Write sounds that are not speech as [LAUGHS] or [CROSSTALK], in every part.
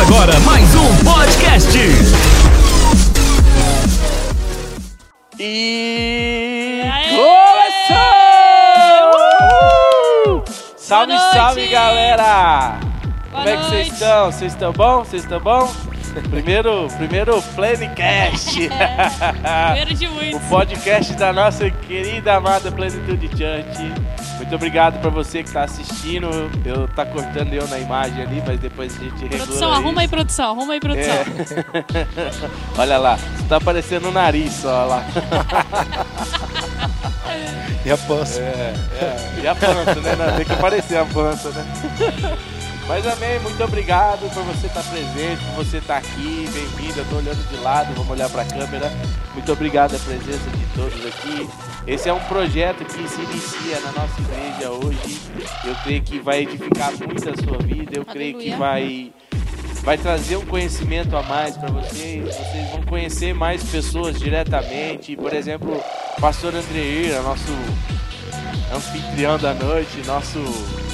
Começa agora mais um podcast. E Aê! começou! Salve, noite! salve, galera! Boa Como é que vocês noite. estão? Vocês estão bom? Vocês estão bom? [LAUGHS] Primeiro, primeiro Planecast. [LAUGHS] Primeiro de [LAUGHS] o muitos. podcast da nossa querida amada Plenitude Church. Muito obrigado pra você que tá assistindo. Eu tá cortando eu na imagem ali, mas depois a gente regula Produção, arruma aí, produção, arruma aí, produção. É. [LAUGHS] Olha lá, tá aparecendo o nariz só lá. [LAUGHS] E a pança. É, é. E a pança, né? Não, Tem que aparecer a pança, né? Mas amém, muito obrigado por você estar presente, por você estar aqui, bem-vindo. Eu tô olhando de lado, vamos olhar para a câmera. Muito obrigado a presença de todos aqui. Esse é um projeto que se inicia na nossa igreja hoje. Eu creio que vai edificar muito a sua vida. Eu creio que Aleluia. vai vai trazer um conhecimento a mais para vocês. Vocês vão conhecer mais pessoas diretamente. Por exemplo, o pastor Andreira, nosso anfitrião da noite, nosso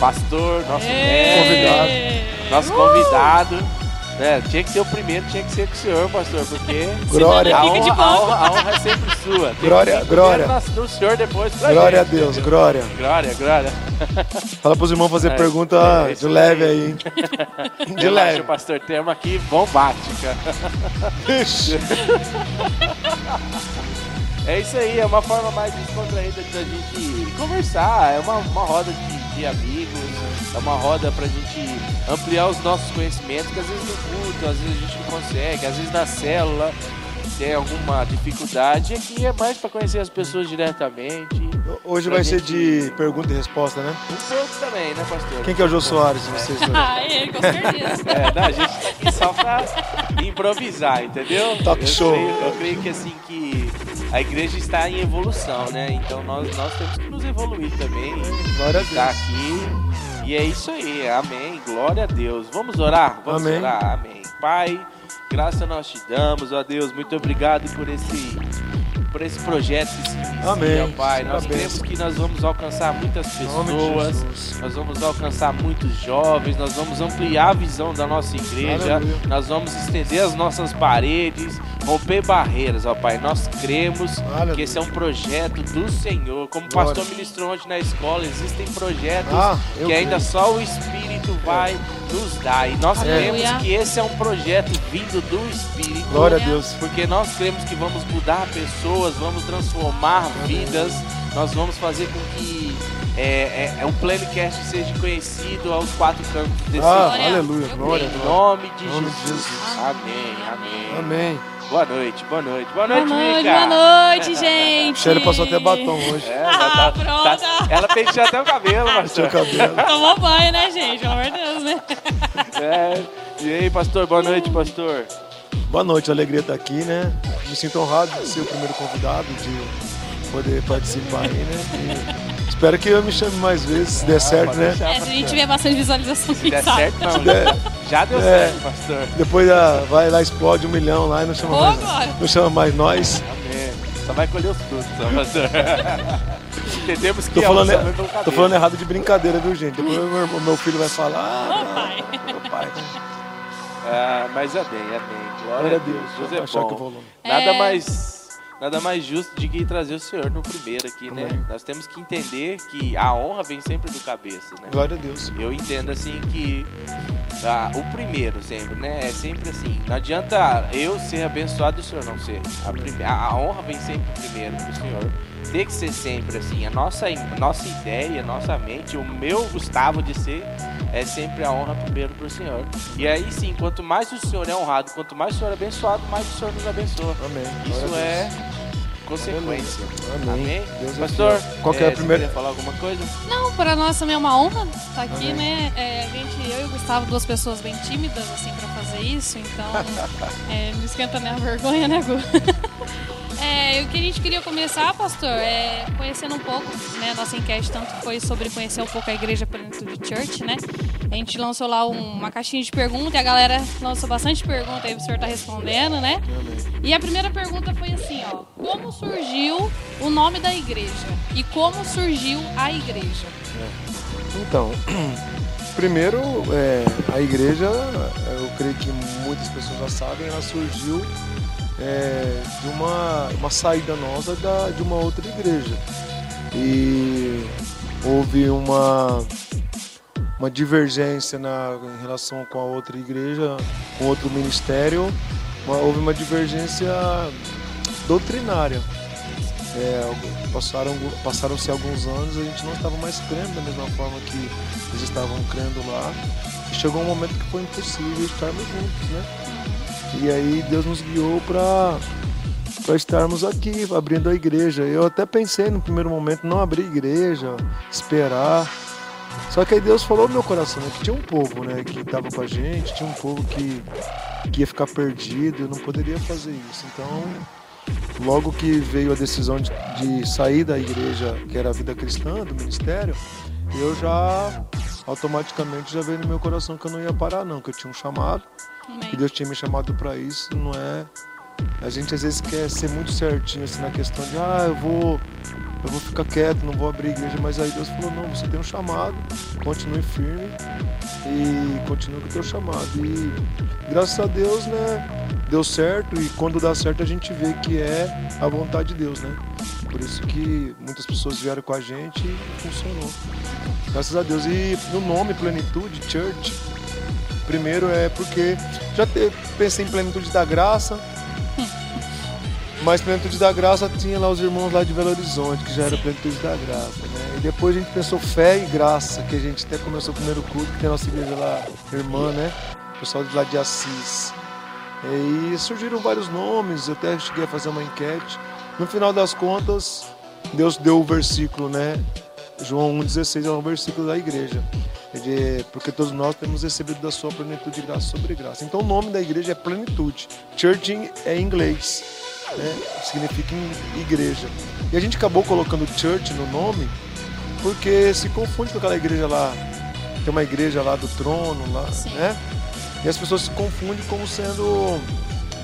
pastor, nosso mestre, nosso convidado. Né? tinha que ser o primeiro, tinha que ser com o senhor, pastor, porque Glória. a honra, a, honra, a honra é sempre sua. Tem Glória, glória. No, senhor, depois Glória a gente, Deus, entendeu? glória. Glória, glória. Fala pros irmãos fazer É, pergunta é, de leve aí. aí. hein? [LAUGHS] De Relaxa, leve. pastor, tema aqui bombástica. Ixi. É isso aí, é uma forma mais descontraída da gente conversar, é uma, uma roda de, de amigos, é uma roda pra gente ampliar os nossos conhecimentos, que às vezes no culto, às vezes a gente não consegue, às vezes na célula tem alguma dificuldade, e aqui é mais pra conhecer as pessoas diretamente. Hoje vai ser gente- de pergunta e resposta, né? Um pouco também, né, pastor? Quem que é o Jô Soares de vocês? [LAUGHS] Ah, ele, com certeza. É, não, a gente tá aqui só pra improvisar, entendeu? Talk eu show. Creio, eu creio que assim que a igreja está em evolução, né? Então nós, nós temos que nos evoluir também. Glória a Deus. aqui. E é isso aí, amém. Glória a Deus. Vamos orar? Vamos Amém. orar, amém. Pai, graça nós te damos, ó Deus. Muito obrigado por esse por esse projeto que se inicia, Amém. Pai. Nós cremos que nós vamos alcançar muitas pessoas. Nós vamos alcançar muitos jovens, nós vamos ampliar a visão da nossa igreja, Aleluia. nós vamos estender as nossas paredes, romper barreiras, ó Pai. Nós cremos Aleluia. que esse é um projeto do Senhor. Como o pastor ministrou ontem na escola, existem projetos Ah, que ainda creio. só o Espírito vai nos dar. E nós Aleluia. cremos que esse é um projeto vindo do Espírito. Glória a Deus. Porque nós cremos que vamos mudar pessoas, vamos transformar vidas, nós vamos fazer com que é, é, é, o Planecast seja conhecido aos quatro cantos desse Ah, aleluia. Glória. Em nome de nome de Jesus. Jesus. Amém, amém. Amém. Boa noite, boa noite. Boa Boa noite, noite, Mica. boa noite, [LAUGHS] gente. Michele passou até batom hoje. É, Ah, tá- pronto. tá- ela penteou até o cabelo, Seu pastor. cabelo. [LAUGHS] Tomou banho, né, gente? Pelo amor de Deus, né? É. E aí, pastor? Boa noite, pastor. Boa noite, alegria estar aqui, né? Me sinto honrado de ser o primeiro convidado, de poder participar aí, né? Espero que eu me chame mais vezes, se der certo, pode né? deixar. É, se a gente tiver bastante visualização, Se der sabe? certo, não. der- Já deu É. certo, pastor. Depois ah, vai lá, explode um milhão lá e não chama, mais, não chama mais nós. Amém. Só vai colher os frutos, ó, pastor. [LAUGHS] Entendemos que Tô é falando, usando pelo tô falando errado de brincadeira, viu, gente? Depois o meu, meu filho vai falar. Ah, pai. meu pai. Ah, mas amém, amém. Glória, Glória a Deus. Deus é Achar que eu bom. vou Nada É. mais nada mais justo de que trazer o Senhor no primeiro aqui, né? Amém. Nós temos que entender que a honra vem sempre do cabeça, né? Glória a Deus. Eu entendo assim que ah, o primeiro sempre, né? É sempre assim. Não adianta eu ser abençoado e o senhor não ser. A, prime- a- a honra vem sempre primeiro do senhor. Tem que ser sempre assim. A nossa, a nossa ideia, a nossa mente, o meu Gustavo de ser, é sempre a honra primeiro pro senhor. E aí sim, quanto mais o senhor é honrado, quanto mais o senhor é abençoado, mais o senhor nos abençoa. Amém. Isso é consequência. Amém. Amém? Deus é Pastor. Qual que é eh, a você primeira- queria falar alguma coisa? Não, para nós também é uma honra estar aqui, Amém. né? É, a gente, eu e o Gustavo, duas pessoas bem tímidas, assim, para fazer isso, então [LAUGHS] é, não esquenta nem a vergonha, né, Gu? [LAUGHS] É, o que a gente queria começar, pastor, é conhecendo um pouco, né? Nossa enquete tanto foi sobre conhecer um pouco a Igreja Plenitude Church, né? A gente lançou lá um- uma caixinha de perguntas e a galera lançou bastante pergunta aí o senhor tá respondendo, né? E a primeira pergunta foi assim, ó. Como surgiu o nome da igreja? E como surgiu a igreja? Então, [CLEARS THROAT] primeiro, é, a igreja, é, creio que muitas pessoas já sabem, ela surgiu é, de uma, uma saída nossa da, de uma outra igreja. E houve uma, uma divergência na, em relação com a outra igreja, com outro ministério, uma, houve uma divergência doutrinária. É, passaram, passaram-se alguns anos, a gente não estava mais crendo da mesma forma que eles estavam crendo lá. E chegou um momento que foi impossível estarmos juntos, né? E aí Deus nos guiou para para estarmos aqui, abrindo a igreja. Eu até pensei no primeiro momento não abrir igreja, esperar. Só que aí Deus falou no meu coração né, que tinha um povo né, que estava com a gente, tinha um povo que, que ia ficar perdido, eu não poderia fazer isso. Então, logo que veio a decisão de, de sair da igreja, que era a vida cristã, do ministério, eu já automaticamente já veio no meu coração que eu não ia parar não, que eu tinha um chamado, Amém. que Deus tinha me chamado para isso, não é a gente às vezes quer ser muito certinho assim na questão de ah, eu vou eu vou ficar quieto, não vou abrir igreja, mas aí Deus falou, não, você tem um chamado, continue firme e continue com o teu chamado. E graças a Deus, né, deu certo e quando dá certo a gente vê que é a vontade de Deus, né? Por isso que muitas pessoas vieram com a gente e funcionou. Graças a Deus. E no nome Plenitude Church, primeiro é porque já te, pensei em Plenitude da Graça, mas Plenitude da Graça tinha lá os irmãos lá de Belo Horizonte, que já era Plenitude da Graça, né? E depois a gente pensou Fé e Graça, que a gente até começou o primeiro culto, que tem a nossa igreja lá, irmã, né? O pessoal de lá de Assis. E surgiram vários nomes, eu até cheguei a fazer uma enquete. No final das contas, Deus deu o versículo, né? João 1,16 é um versículo da igreja. Ele, porque todos nós temos recebido da sua plenitude de graça sobre graça. Então o nome da igreja é plenitude. Church é em inglês, né? significa igreja. E a gente acabou colocando church no nome porque se confunde com aquela igreja lá. Tem uma igreja lá do trono, lá, Sim. né? E as pessoas se confundem como sendo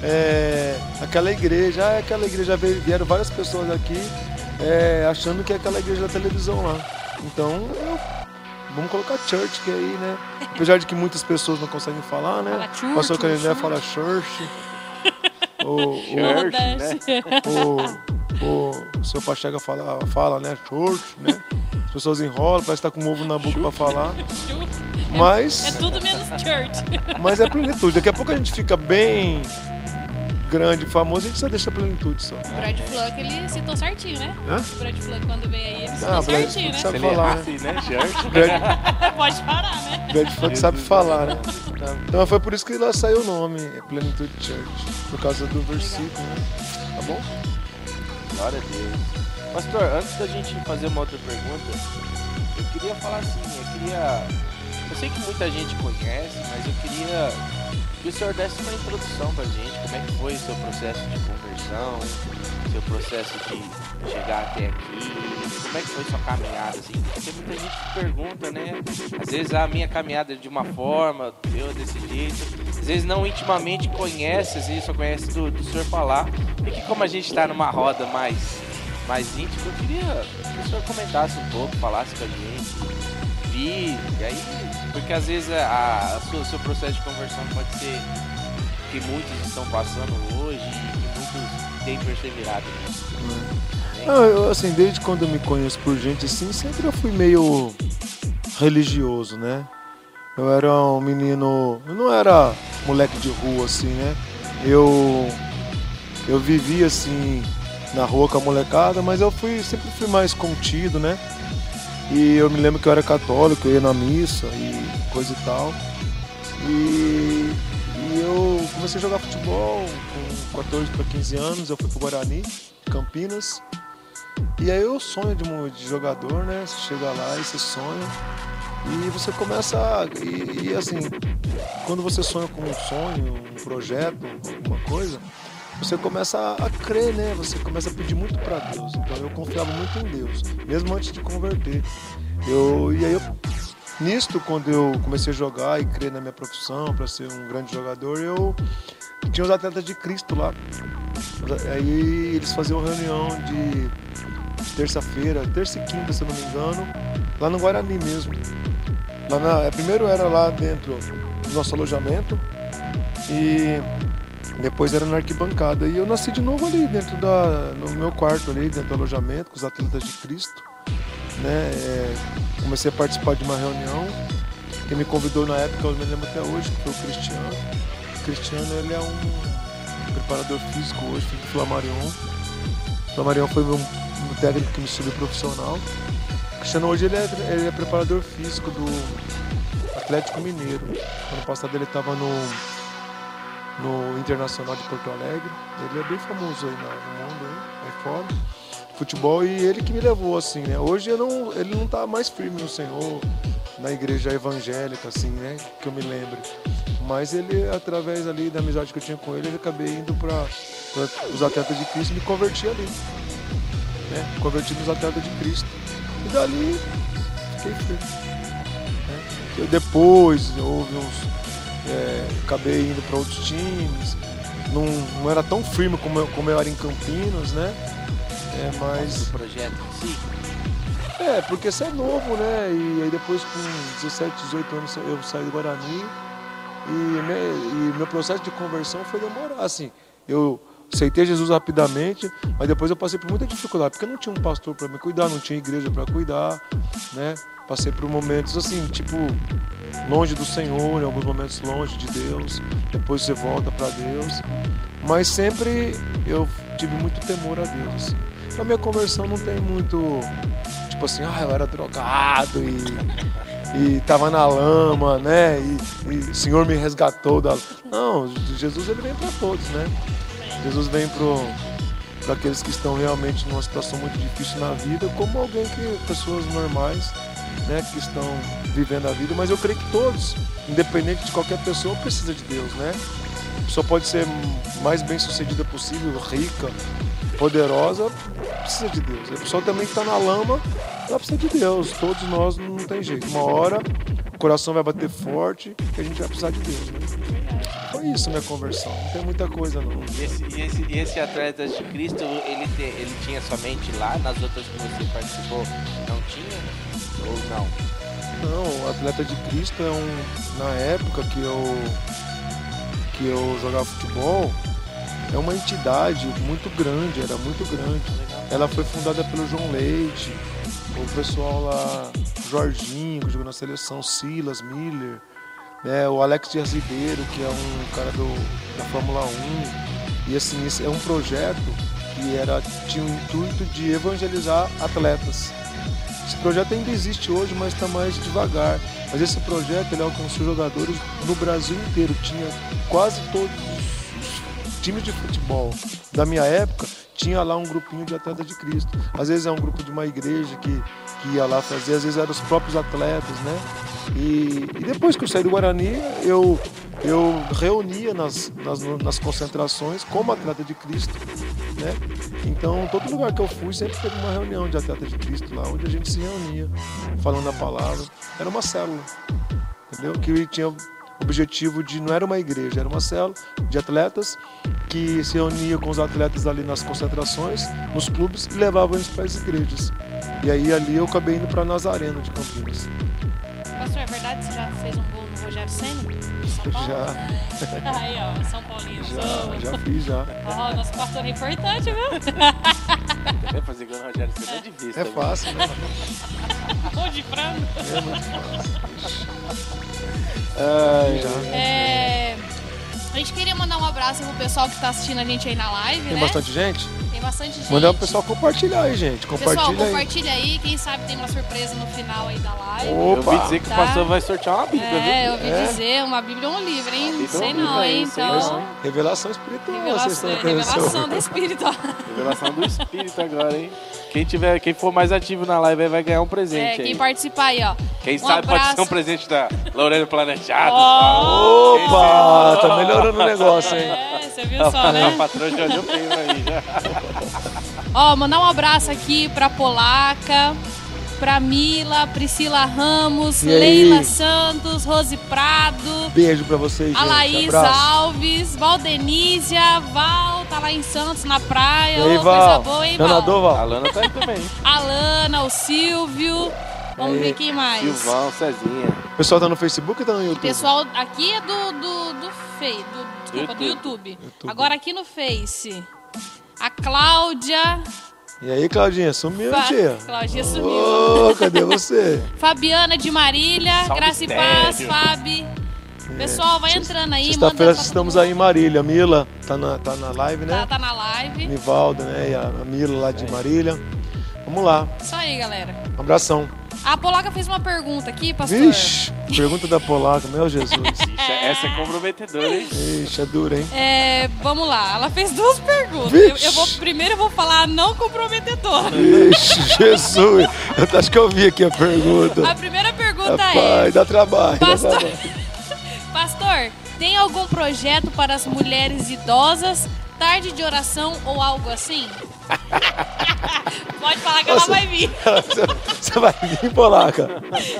é, aquela igreja. Ah, é aquela igreja. Vieram várias pessoas aqui é, achando que é aquela igreja da televisão lá. Então, vamos colocar church, que aí, né? [LAUGHS] Apesar de que muitas pessoas não conseguem falar, né? Fala church, Pastor Canindé fala church. O, [LAUGHS] Nordeste. o, o, o seu Pachega fala, fala, né? Church, né? As pessoas enrolam, parece que tá com ovo na boca pra falar. Mas. É tudo menos church. Mas é plenitude. Daqui a pouco a gente fica bem grande, famoso, a gente só deixa plenitude só. O Brad Fluck, ele citou certinho, né? Hã? O Brad Fluck, quando veio aí, ele citou Ah, Brad certinho, Fluck né? sabe ele falar, errasse, né, Church? [LAUGHS] Brad, [LAUGHS] Pode parar, né? Brad Funk sabe falar, né? Então foi por isso que lá saiu o nome, Plenitude Church. Por causa do versículo, né? Tá bom? Glória a Deus. Pastor, antes da gente fazer uma outra pergunta, eu queria falar assim, eu queria. Eu sei que muita gente conhece, mas eu queria que o senhor desse uma introdução pra gente, como é que foi o seu processo de conversão, seu processo de chegar até aqui, como é que foi sua caminhada, assim, porque muita gente pergunta, né? Às vezes a minha caminhada é de uma forma, eu desse jeito, às vezes não intimamente conhece, às vezes só conhece do, do senhor falar, e que como a gente está numa roda mais, mais íntima, eu queria que o senhor comentasse um pouco, falasse com a gente, vi, e aí, porque às vezes a, o seu processo de conversão pode ser que muitos estão passando hoje e muitos têm perseverado nisso. Não, eu, assim, desde quando eu me conheço por gente assim, sempre eu fui meio religioso, né? Eu era um menino. Eu não era moleque de rua, assim, né? Eu. Eu vivia assim na rua com a molecada, mas eu fui, sempre fui mais contido, né? E eu me lembro que eu era católico, eu ia na missa e coisa e tal. E, e eu comecei a jogar futebol com 14 para 15 anos, eu fui pro Guarani, Campinas. E aí eu sonho de, de jogador, né? Você chega lá e você sonha. E você começa a. E, e, assim, quando você sonha com um sonho, um projeto, alguma coisa, você começa a, crer, né? Você começa a pedir muito para Deus. Então eu confiava muito em Deus, mesmo antes de converter. Eu, e aí eu, nisto, quando eu comecei a jogar e crer na minha profissão para ser um grande jogador, eu tinha os atletas de Cristo lá. Aí eles faziam reunião de terça-feira, terça e quinta, se eu não me engano, lá no Guarani mesmo. Lá na, primeiro era lá dentro do nosso alojamento, E depois era na arquibancada. E eu nasci de novo ali, dentro da. no meu quarto ali, dentro do alojamento, com os atletas de Cristo. Né? É, comecei a participar de uma reunião. Quem me convidou na época, eu me lembro até hoje, que foi o Cristiano. O Cristiano ele é um preparador físico hoje, do Flamarion. O Flamarion foi um, um técnico que me subiu profissional. O Cristiano hoje ele é, ele é preparador físico do Atlético Mineiro. Ano passado ele estava no, no Internacional de Porto Alegre. Ele é bem famoso aí no mundo, aí, aí fora. Futebol e ele que me levou assim, né? Hoje eu não, ele não tá mais firme no Senhor, na igreja evangélica, assim, né? Que eu me lembro. Mas ele, através ali da amizade que eu tinha com ele, eu acabei indo para os atletas de Cristo e me converti ali. Né? Converti nos atletas de Cristo. E dali fiquei firme. Né? Depois houve uns. É, acabei indo para outros times. Não, não era tão firme como eu, como eu era em Campinas, né? É, mas. Do projeto em si. É, porque você é novo, né? E aí depois com 17, 18 anos eu saí do Guarani e, me- e meu processo de conversão foi demorar, assim. Eu aceitei Jesus rapidamente, mas depois eu passei por muita dificuldade, porque não tinha um pastor para me cuidar, não tinha igreja para cuidar, né? Passei por momentos assim, tipo, longe do Senhor, em alguns momentos longe de Deus, depois você volta para Deus. Mas sempre eu tive muito temor a Deus. Assim. A minha conversão não tem muito, tipo assim, ah, eu era drogado e, e tava na lama, né? E, e o Senhor me resgatou da. Não, Jesus ele vem para todos, né? Jesus vem para aqueles que estão realmente numa situação muito difícil na vida, como alguém que pessoas normais, né, que estão vivendo a vida, mas eu creio que todos, independente de qualquer pessoa, precisa de Deus, né? A pessoa pode ser mais bem sucedida possível, rica, poderosa, precisa de Deus. A pessoa também que está na lama, ela precisa de Deus. Todos nós não tem jeito. Uma hora coração vai bater forte e a gente vai precisar de Deus, né? Foi isso minha conversão. Não tem muita coisa não. E esse, e esse, e esse atleta de Cristo, ele, te- ele tinha somente lá, nas outras que você participou, não tinha? Ou não? Não, o Atleta de Cristo é um. Na época que eu. que eu jogava futebol, é uma entidade muito grande, era muito grande. Ela foi fundada pelo João Leite, o pessoal lá, Jorginho, que jogou na seleção, Silas, Miller, né, o Alex Dias Ribeiro, que é um cara do, da Fórmula 1. E assim, esse é um projeto que era, tinha o intuito de evangelizar atletas. Esse projeto ainda existe hoje, mas está mais devagar. Mas esse projeto ele alcançou jogadores no Brasil inteiro. Tinha quase todos os times de futebol da minha época tinha lá um grupinho de atletas de Cristo. Às vezes é um grupo de uma igreja que, que ia lá fazer, às vezes eram os próprios atletas, né? E, e depois que eu saí do Guarani, eu, eu reunia nas, nas, nas concentrações como atleta de Cristo, né? Então, todo lugar que eu fui sempre teve uma reunião de atleta de Cristo lá, onde a gente se reunia, falando a palavra. Era uma célula, entendeu? Que tinha objetivo de não era uma igreja, era uma célula de atletas que se reunia com os atletas ali nas concentrações, nos clubes e levavam eles para as igrejas. E aí ali eu acabei indo para Nazareno de Campinas. Pastor, é verdade que você já fez um gol no Rogério Senna? de São Paulo? Já, [LAUGHS] Aí, ó, São Paulino. já, já fiz já. Ó, nosso pastor é importante, viu? Fazer gol no Rogério Ceni é difícil. É também. fácil, né? [LAUGHS] Gol de frango. É. É, A gente queria mandar um abraço pro pessoal que tá assistindo a gente aí na live, Tem né? bastante gente? Tem bastante gente. Mandar o pessoal compartilhar aí, gente. Pessoal, Compartilha aí. compartilha aí. Quem sabe tem uma surpresa no final aí da live. Eu ouvi Opa! dizer que Tá. o pastor vai sortear uma Bíblia, É, eu viu? ouvi É? dizer, uma Bíblia ou um livro, hein? Não sei não, hein? sei Então. Revelação espiritual. vocês revelação, estão revelação do Espírito. ó. Revelação do Espírito agora, hein? Quem, tiver, quem for mais ativo na live aí vai ganhar um É, presente quem aí. participar aí, ó. Quem um sabe pode abraço. ser um presente da Lorena Planejado. Ó! Opa! Tá melhorando o negócio, hein? É, você viu só, A né? patroa já olhou feio aí já. Ó, mandar um abraço aqui pra Polaca, pra Mila, Priscila Ramos, E aí? Leila Santos, Rose Prado, Beijo pra vocês, a gente. Laís. Alves, Valdenísia, Val, tá lá em Santos, na praia. E aí, Ô, coisa Val? boa, hein, Val? nadou, A Val? Lana tá aí também. A Lana, o Silvio. Vamos ver quem mais. Silvão, Cezinha. O pessoal tá no Facebook ou tá no YouTube? Pessoal, aqui é do, do, do Face, do, desculpa, do YouTube. YouTube. YouTube. Agora aqui no Face. A Cláudia. E aí, Claudinha, sumiu, Fa- tia? Claudinha sumiu. Ô, cadê você? [LAUGHS] Fabiana de Marília. Salve, Graça e Paz. Fabi. Pessoal, vai entrando aí. Sexta-feira estamos aí em Marília. Mila tá na, tá na live, né? Tá, tá na live. Nivalda, né? E a, a Mila lá de Marília. Vamos lá. Isso aí, galera. Um abração. A Polaca fez uma pergunta aqui, pastor. Vixe, pergunta da Polaca, meu Jesus. [LAUGHS] Ixi, essa é comprometedora, hein? Ixi, é dura, hein? É, vamos lá, ela fez duas perguntas. Eu, eu vou, primeiro eu vou falar não comprometedora. Vixe, Jesus. Eu acho que eu vi aqui a pergunta. A primeira pergunta Rapaz, é: dá trabalho. Dá Pastor, trabalho. [LAUGHS] Pastor, tem algum projeto para as mulheres idosas, tarde de oração ou algo assim? [LAUGHS] Pode falar que ela Nossa. vai vir. Você- [LAUGHS] Você vai vir, Polaca?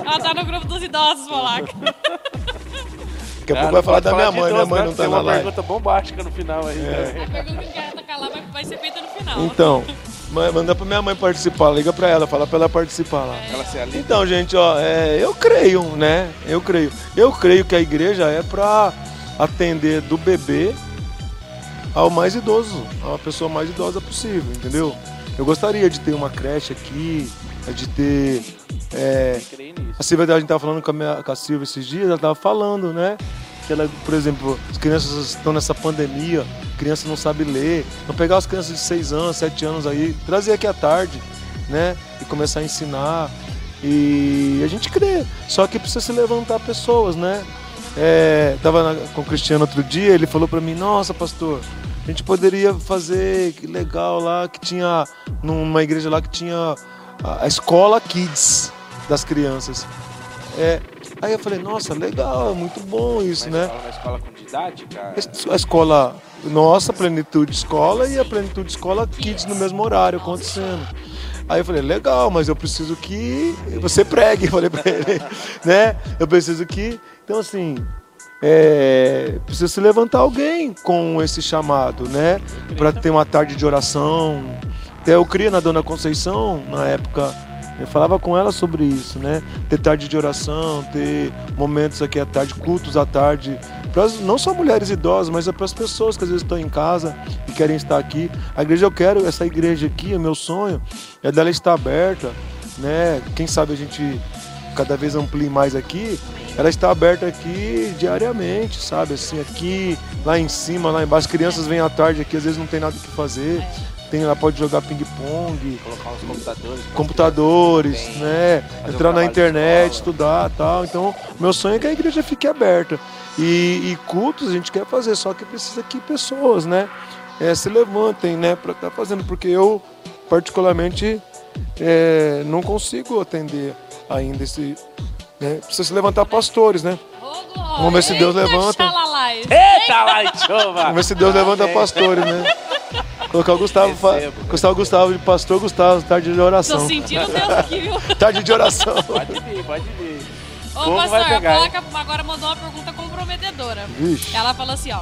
Ela tá no grupo dos idosos, Polaca. Daqui a pouco vai falar da minha mãe. Minha mãe não tá Tem na uma live. pergunta bombástica no final aí. né? A pergunta que ela tá lá vai, ser feita no final. Então, ma- manda pra minha mãe participar. Liga pra ela, fala pra ela participar lá. Ela se alinha. Então, gente, ó, é, eu creio, né? Eu creio. Eu creio que a igreja é pra atender do bebê ao mais idoso, a pessoa mais idosa possível, entendeu? Eu gostaria de ter uma creche aqui, de ter. É, a Silvia, a gente tava falando com a, minha, com a Silvia esses dias, ela tava falando, né? Que ela, por exemplo, as crianças estão nessa pandemia, criança não sabe ler. Então pegar as crianças de 6 anos, 7 anos aí, trazer aqui à tarde, né? E começar a ensinar. E a gente crê. Só que precisa se levantar pessoas, né? É, tava com o Cristiano outro dia, ele falou pra mim, nossa pastor, a gente poderia fazer, que legal lá, que tinha, numa igreja lá que tinha a escola kids das crianças. É, aí eu falei, nossa, legal, é muito bom isso, Mas né? na escola com didática? A escola nossa, Plenitude Escola, e a Plenitude Escola Kids no mesmo horário acontecendo. Aí eu falei, legal, mas eu preciso que você pregue, [LAUGHS] eu falei pra ele, [LAUGHS] né? Eu preciso que. Então, assim, é, precisa se levantar alguém com esse chamado, né? Para ter uma tarde de oração. Até eu cria na Dona Conceição, na época, eu falava com ela sobre isso, né? Ter tarde de oração, ter momentos aqui à tarde, cultos à tarde, pras, não só mulheres idosas, mas é para as pessoas que às vezes estão em casa e querem estar aqui. A igreja eu quero, essa igreja aqui, o meu sonho é dela estar aberta, né? Quem sabe a gente cada vez amplie mais aqui, ela está aberta aqui diariamente, sabe? Assim, aqui, lá em cima, lá embaixo. As crianças vêm à tarde aqui, às vezes não tem nada que fazer. Tem, ela pode jogar ping-pong, Colocar uns computadores. computadores, Tem. né? Um Entrar na internet, estudar tal. Então, meu sonho é que a igreja fique aberta. E, e cultos a gente quer fazer, só que precisa que pessoas, né? eh, se levantem, né? Para estar fazendo, porque eu, particularmente, eh, não consigo atender ainda esse. Né? Precisa se levantar pastores, né? Vamos ver se Deus levanta. Eita, lá! Vamos ver se Deus levanta pastores, né? Colocar o Gustavo, fa-. Gustavo Gustavo de pastor Gustavo, tarde de Tô oração. sentindo Deus aqui, viu? [LAUGHS] Tarde de oração. Pode vir, pode vir. Ô, Como vai pastor, pegar, a hein? Placa agora mandou uma pergunta comprometedora. Vixe. Ela falou assim, ó.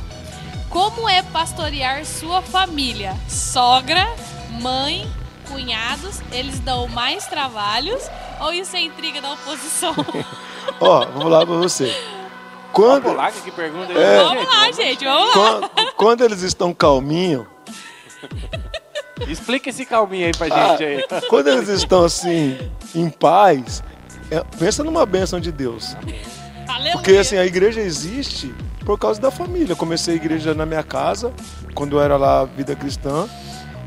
Como é pastorear sua família? Sogra, mãe, cunhados, eles dão mais trabalhos ou isso é intriga da oposição? [LAUGHS] Ó, vou falar pra você. Quando, polaca que pergunta aí, É. vamos lá, gente, vamos lá. quando, quando eles estão calminho, [LAUGHS] Explica esse calminho aí pra Ah. gente aí. quando eles estão assim, em paz, é- pensa numa bênção de Deus. Aleluia. Porque assim, a igreja existe por causa da família. Eu comecei a igreja na minha casa, quando eu era lá vida cristã.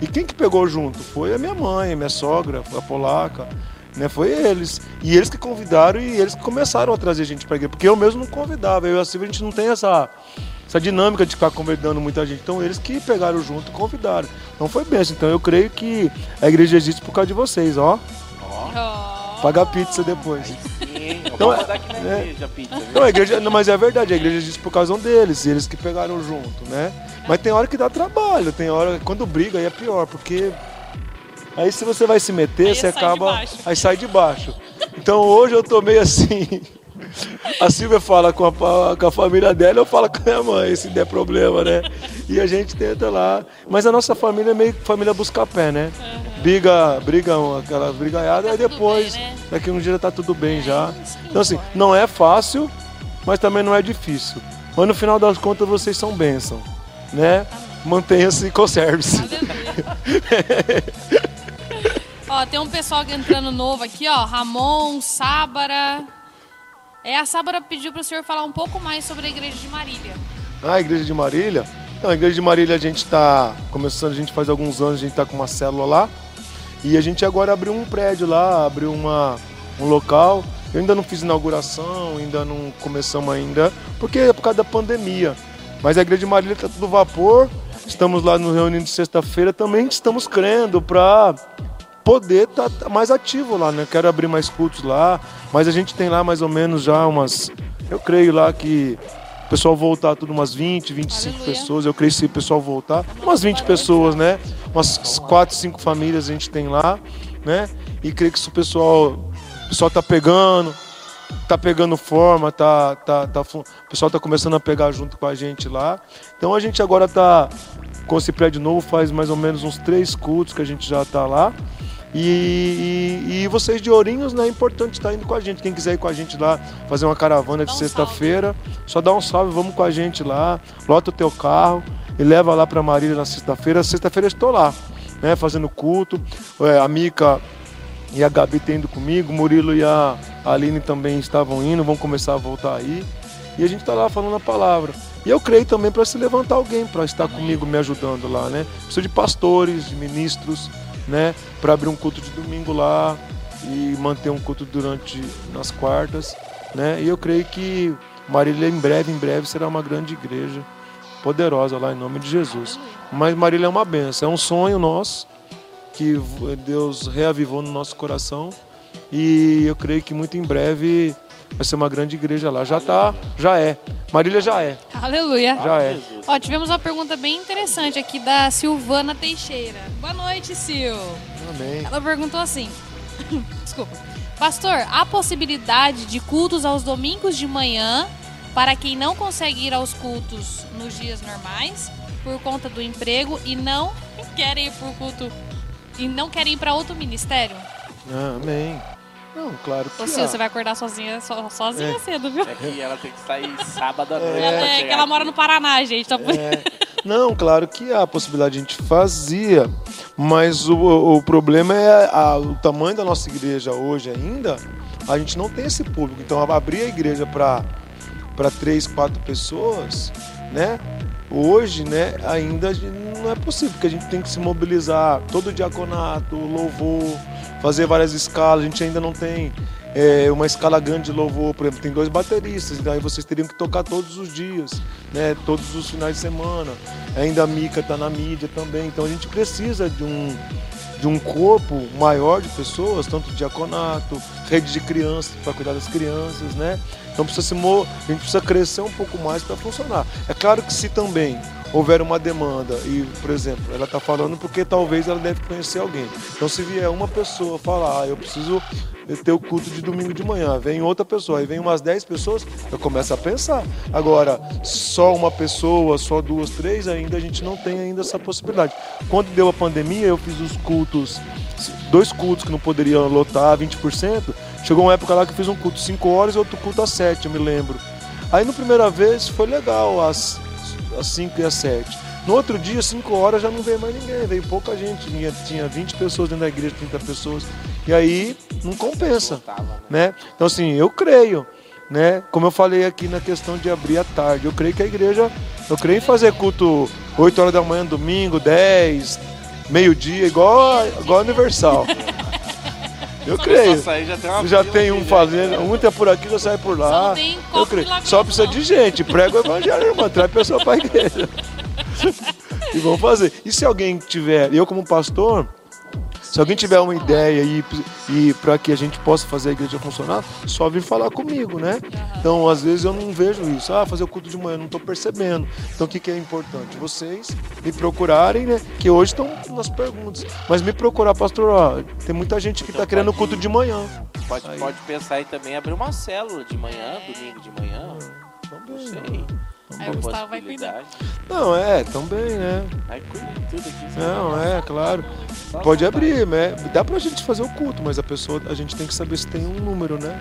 E quem que pegou junto? Foi a minha mãe, a minha sogra, foi a polaca, né? Foi eles. E eles que convidaram e eles que começaram a trazer gente pra igreja. Porque eu mesmo não convidava. Eu e a Silvia, a gente não tem essa, essa dinâmica de ficar convidando muita gente. Então eles que pegaram junto e convidaram. Então foi benção. Então eu creio que a igreja existe por causa de vocês, ó. Oh. Pagar pizza depois. Sim, Então, vou é- mandar aqui na é. igreja, pizza? Não, a igreja, não, mas é verdade, a igreja existe por causa deles, e eles que pegaram junto, né? Mas tem hora que dá trabalho, tem hora quando briga aí é pior, porque aí se você vai se meter, Aí você acaba aí sai de baixo. Então hoje eu tô meio assim. A Silvia fala com a, com a família dela, eu falo com a minha mãe, se der problema, né? E a gente tenta lá. Mas a nossa família é meio família busca pé, né? briga, briga, aquela brigaiada, Tá e depois, bem, né? daqui um dia tá tudo bem já. isso que Então assim, não é fácil, mas também não é difícil. Mas no final das contas vocês são bênção, né? Mantenha-se e conserve-se. Aleluia. [LAUGHS] ó, tem um pessoal entrando novo aqui, ó. Ramon, Sábara. É, a Sábara pediu para o senhor falar um pouco mais sobre a igreja de Marília. Ah, a igreja de Marília? Não, a igreja de Marília a gente está começando, a gente faz alguns anos, a gente está com uma célula lá. E a gente agora abriu um prédio lá, abriu uma, um local. Eu ainda não fiz inauguração, ainda não começamos ainda, porque é por causa da pandemia. Mas a igreja de Marília está tudo vapor. Estamos lá no reunião de sexta-feira também, estamos crendo para poder estar mais ativo lá, né? Quero abrir mais cultos lá, mas a gente tem lá mais ou menos já umas, eu creio lá que o pessoal voltar tudo umas 20, 25 Aleluia. pessoas, eu creio que se o pessoal voltar, umas 20 pessoas, né? Umas 4, 5 famílias a gente tem lá, né? E creio que se o pessoal, o pessoal tá pegando, tá pegando forma, tá, tá, tá, o pessoal tá começando a pegar junto com a gente lá. Então a gente agora tá com esse prédio novo, faz mais ou menos uns três cultos que a gente já tá lá. E, e- e vocês de Ourinhos, né? É importante estar indo com a gente. Quem quiser ir com a gente lá, fazer uma caravana de um sexta-feira, só dá um salve, vamos com a gente lá, lota o teu carro e leva lá para Marília na sexta-feira. Sexta-feira eu estou lá, né? Fazendo culto. É, a Mica e a Gabi têm indo comigo, Murilo e a Aline também estavam indo, vão começar a voltar aí. E a gente está lá falando a palavra. E eu creio também para se levantar alguém para estar comigo me ajudando lá, né? Preciso de pastores, de ministros, né? Para abrir um culto de domingo lá e manter um culto durante nas quartas, né? E eu creio que Marília em breve, em breve será uma grande igreja poderosa lá em nome de Jesus. Mas Marília é uma benção, é um sonho nosso que Deus reavivou no nosso coração e eu creio que muito em breve vai ser uma grande igreja lá. Já tá, já é. Marília já é, Aleluia. já é. Ó, tivemos uma pergunta bem interessante aqui da Silvana Teixeira. Boa noite, Sil. Amém. Ela perguntou assim: [LAUGHS] Desculpa. Pastor, há possibilidade de cultos aos domingos de manhã para quem não consegue ir aos cultos nos dias normais por conta do emprego e não querem ir pro culto e não querem ir para outro ministério? Ah, amém. Não, claro que Ô, há. Sil, você vai acordar sozinha, so- sozinha É. cedo, viu? É que ela tem que sair sábado à noite. É, chegar que ela mora no Paraná, gente. Por- É. Não, claro que há a possibilidade, a gente fazia, mas o, o problema é a- o tamanho da nossa igreja hoje ainda, a gente não tem esse público. Então, abrir a igreja para três, quatro pessoas, né? Hoje, né, ainda não é possível, porque a gente tem que se mobilizar todo o diaconato, o louvor, fazer várias escalas, a gente ainda não tem é, uma escala grande de louvor, por exemplo, tem dois bateristas, daí vocês teriam que tocar todos os dias, né, todos os finais de semana. Ainda a Mica está na mídia também, então a gente precisa de um, de um corpo maior de pessoas, tanto diaconato, rede de crianças para cuidar das crianças, né? Então precisa se a gente precisa crescer um pouco mais para funcionar. É claro que se também houver uma demanda e, por exemplo, ela está falando porque talvez ela deve conhecer alguém. Então se vier uma pessoa falar, ah, eu preciso ter o culto de domingo de manhã, vem outra pessoa, aí vem umas 10 pessoas, eu começo a pensar. Agora, só uma pessoa, só duas, três, ainda a gente não tem ainda essa possibilidade. Quando deu a pandemia, eu fiz os cultos, dois cultos que não poderiam lotar 20%. Chegou uma época lá que eu fiz um culto 5 horas e outro culto às 7, eu me lembro. Aí na primeira vez foi legal, às, às 5 e às 7. No outro dia, 5 horas, já não veio mais ninguém, veio pouca gente. Tinha, tinha 20 pessoas dentro da igreja, 30 pessoas. E aí não compensa né? Então assim, eu creio, né? Como eu falei aqui na questão de abrir à tarde, eu creio que a igreja, eu creio em fazer culto 8 horas da manhã, domingo, 10, meio-dia, igual, igual Universal. Eu creio. Só sair já tem uma Já tem um fazendo, um tá por aqui, já sai por Só lá. não tem Eu creio. Só precisa não. de gente, prega o evangelho, irmão, traz pessoa pra igreja. [LAUGHS] E vamos fazer. E se alguém tiver, eu como pastor, se alguém tiver uma ideia e, e para que a gente possa fazer a igreja funcionar, só vir falar comigo, né? Então, às vezes eu não vejo isso. Ah, fazer o culto de manhã, não estou percebendo. Então, o que, que é importante? Vocês me procurarem, né? Que hoje estão nas perguntas. Mas me procurar, pastor, ó, tem muita gente que está Então, querendo pode culto de manhã. Pode, Aí. pode pensar em também abrir uma célula de manhã, domingo de manhã. Não sei. Aí o Gustavo vai cuidar. Não, é, também, né? Aí cuida de tudo aqui. Não, é, claro. Pode abrir, né? Dá pra gente fazer o culto, mas a pessoa, a gente tem que saber se tem um número, né?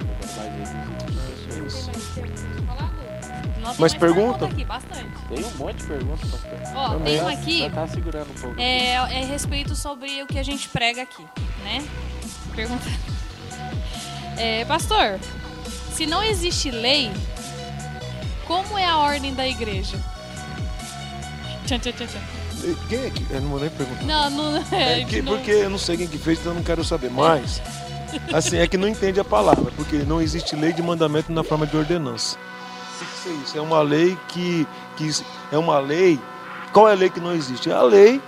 Nossa, Mas pergunta? aqui, bastante. Tem um monte de perguntas, pastor. Ó, Também. tem uma aqui. Tá segurando um pouco. É, é respeito sobre o que a gente prega aqui, né? Pergunta. [LAUGHS] É, pastor, se não existe lei, como é a ordem da igreja? Tchan, tchan, tchan, Quem é que. Eu não vou nem perguntar. Não, não [LAUGHS] é. É que, não- porque eu não sei quem que fez, então eu não quero saber. Mas, [LAUGHS] assim, é que não entende a palavra, porque não existe lei de mandamento na forma de ordenança. O que é isso? É uma lei que, que. É uma lei. Qual é a lei que não existe? É a lei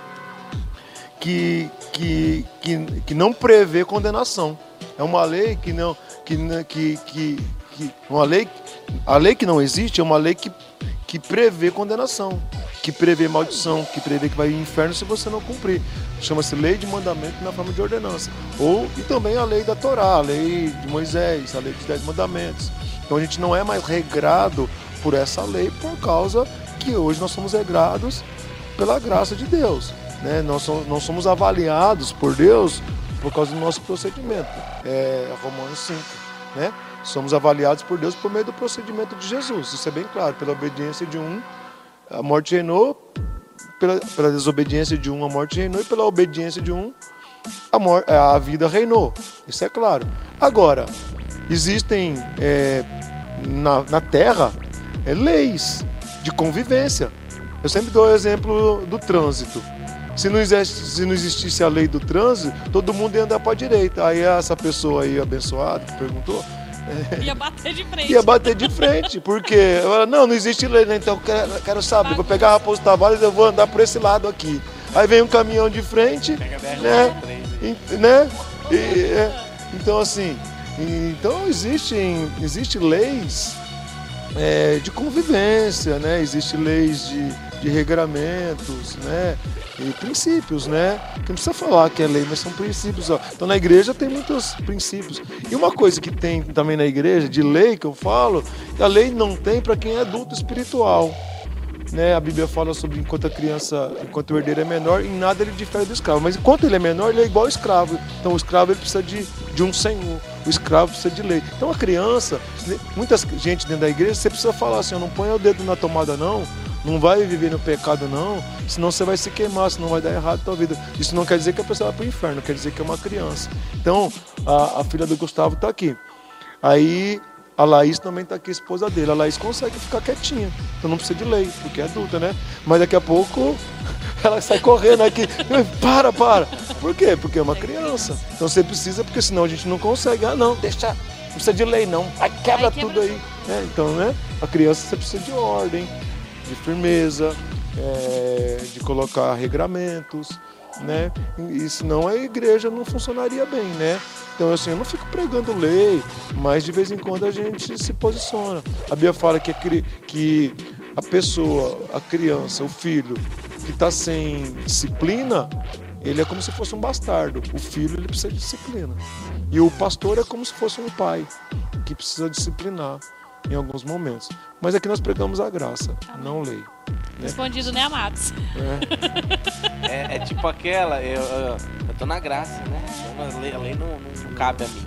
que, que, que, que não prevê condenação. É uma lei que não. Que, que, que, que, uma lei, a lei que não existe é uma lei que, que prevê condenação, que prevê maldição, que prevê que vai ao inferno se você não cumprir. Chama-se lei de mandamento na forma de ordenança. Ou e também a lei da Torá, a lei de Moisés, a lei dos dez mandamentos. Então a gente não é mais regrado por essa lei por causa que hoje nós somos regrados pela graça de Deus. Né? Nós, nós somos avaliados por Deus por causa do nosso procedimento. É Romanos 5. Né? Somos avaliados por Deus por meio do procedimento de Jesus. Isso é bem claro. Pela obediência de um, a morte reinou. Pela, pela desobediência de um, a morte reinou. E pela obediência de um, a, mor a vida reinou. Isso é claro. Agora, existem é, na, na Terra é, leis de convivência. Eu sempre dou o exemplo do trânsito. Se não, existisse, se não existisse a lei do trânsito, todo mundo ia andar para a direita. Aí essa pessoa aí abençoada que perguntou, Ia bater de frente. ia bater de frente, porque ela, não, não existe lei, né? então eu quero, quero saber, vou pegar a Raposo Tavares e eu vou andar por esse lado aqui. Aí vem um caminhão de frente, Pega a BR-163 né? aí. E- né? E, é, então assim, então existem existe leis é, de convivência, né? Existem leis de, de regramentos, né? E princípios, né? Que não precisa falar que é lei, mas são princípios. Ó. Então na igreja tem muitos princípios. E uma coisa que tem também na igreja, de lei que eu falo, a lei não tem para quem é adulto espiritual. Né? A Bíblia fala sobre enquanto a criança, enquanto o herdeiro é menor, em nada ele difere do escravo. Mas enquanto ele é menor, ele é igual ao escravo. Então o escravo ele precisa de, de um senhor, o escravo precisa de lei. Então a criança, muita gente dentro da igreja, você precisa falar assim: não ponha o dedo na tomada, não. Não vai viver no pecado, não, senão você vai se queimar, senão vai dar errado a tua vida. Isso não quer dizer que a pessoa vai para o inferno, quer dizer que é uma criança. Então, a, a filha do Gustavo está aqui. Aí a Laís também está aqui, esposa dele. A Laís consegue ficar quietinha, então não precisa de lei, porque é adulta, né? Mas daqui a pouco [LAUGHS] ela sai correndo aqui. [LAUGHS] Para, para. Por quê? Porque é uma criança. Então você precisa, porque senão a gente não consegue. Ah, não, deixa. Não precisa de lei, não. Aí quebra, Aí quebra tudo aí. É, então, né? A criança você precisa de ordem, de firmeza, é, de colocar regramentos, né? E senão a igreja não funcionaria bem, né? Então, assim, eu não fico pregando lei, mas de vez em quando a gente se posiciona. A Bíblia fala que que a pessoa, a criança, o filho que está sem disciplina, ele é como se fosse um bastardo. O filho ele precisa de disciplina. E o pastor é como se fosse um pai que precisa disciplinar em alguns momentos. Mas aqui nós pregamos a graça, não lei. Respondido, né, amados? né? É, é tipo aquela, eu, eu, eu tô na graça, né? Então, a lei, a lei não, não- não cabe a mim.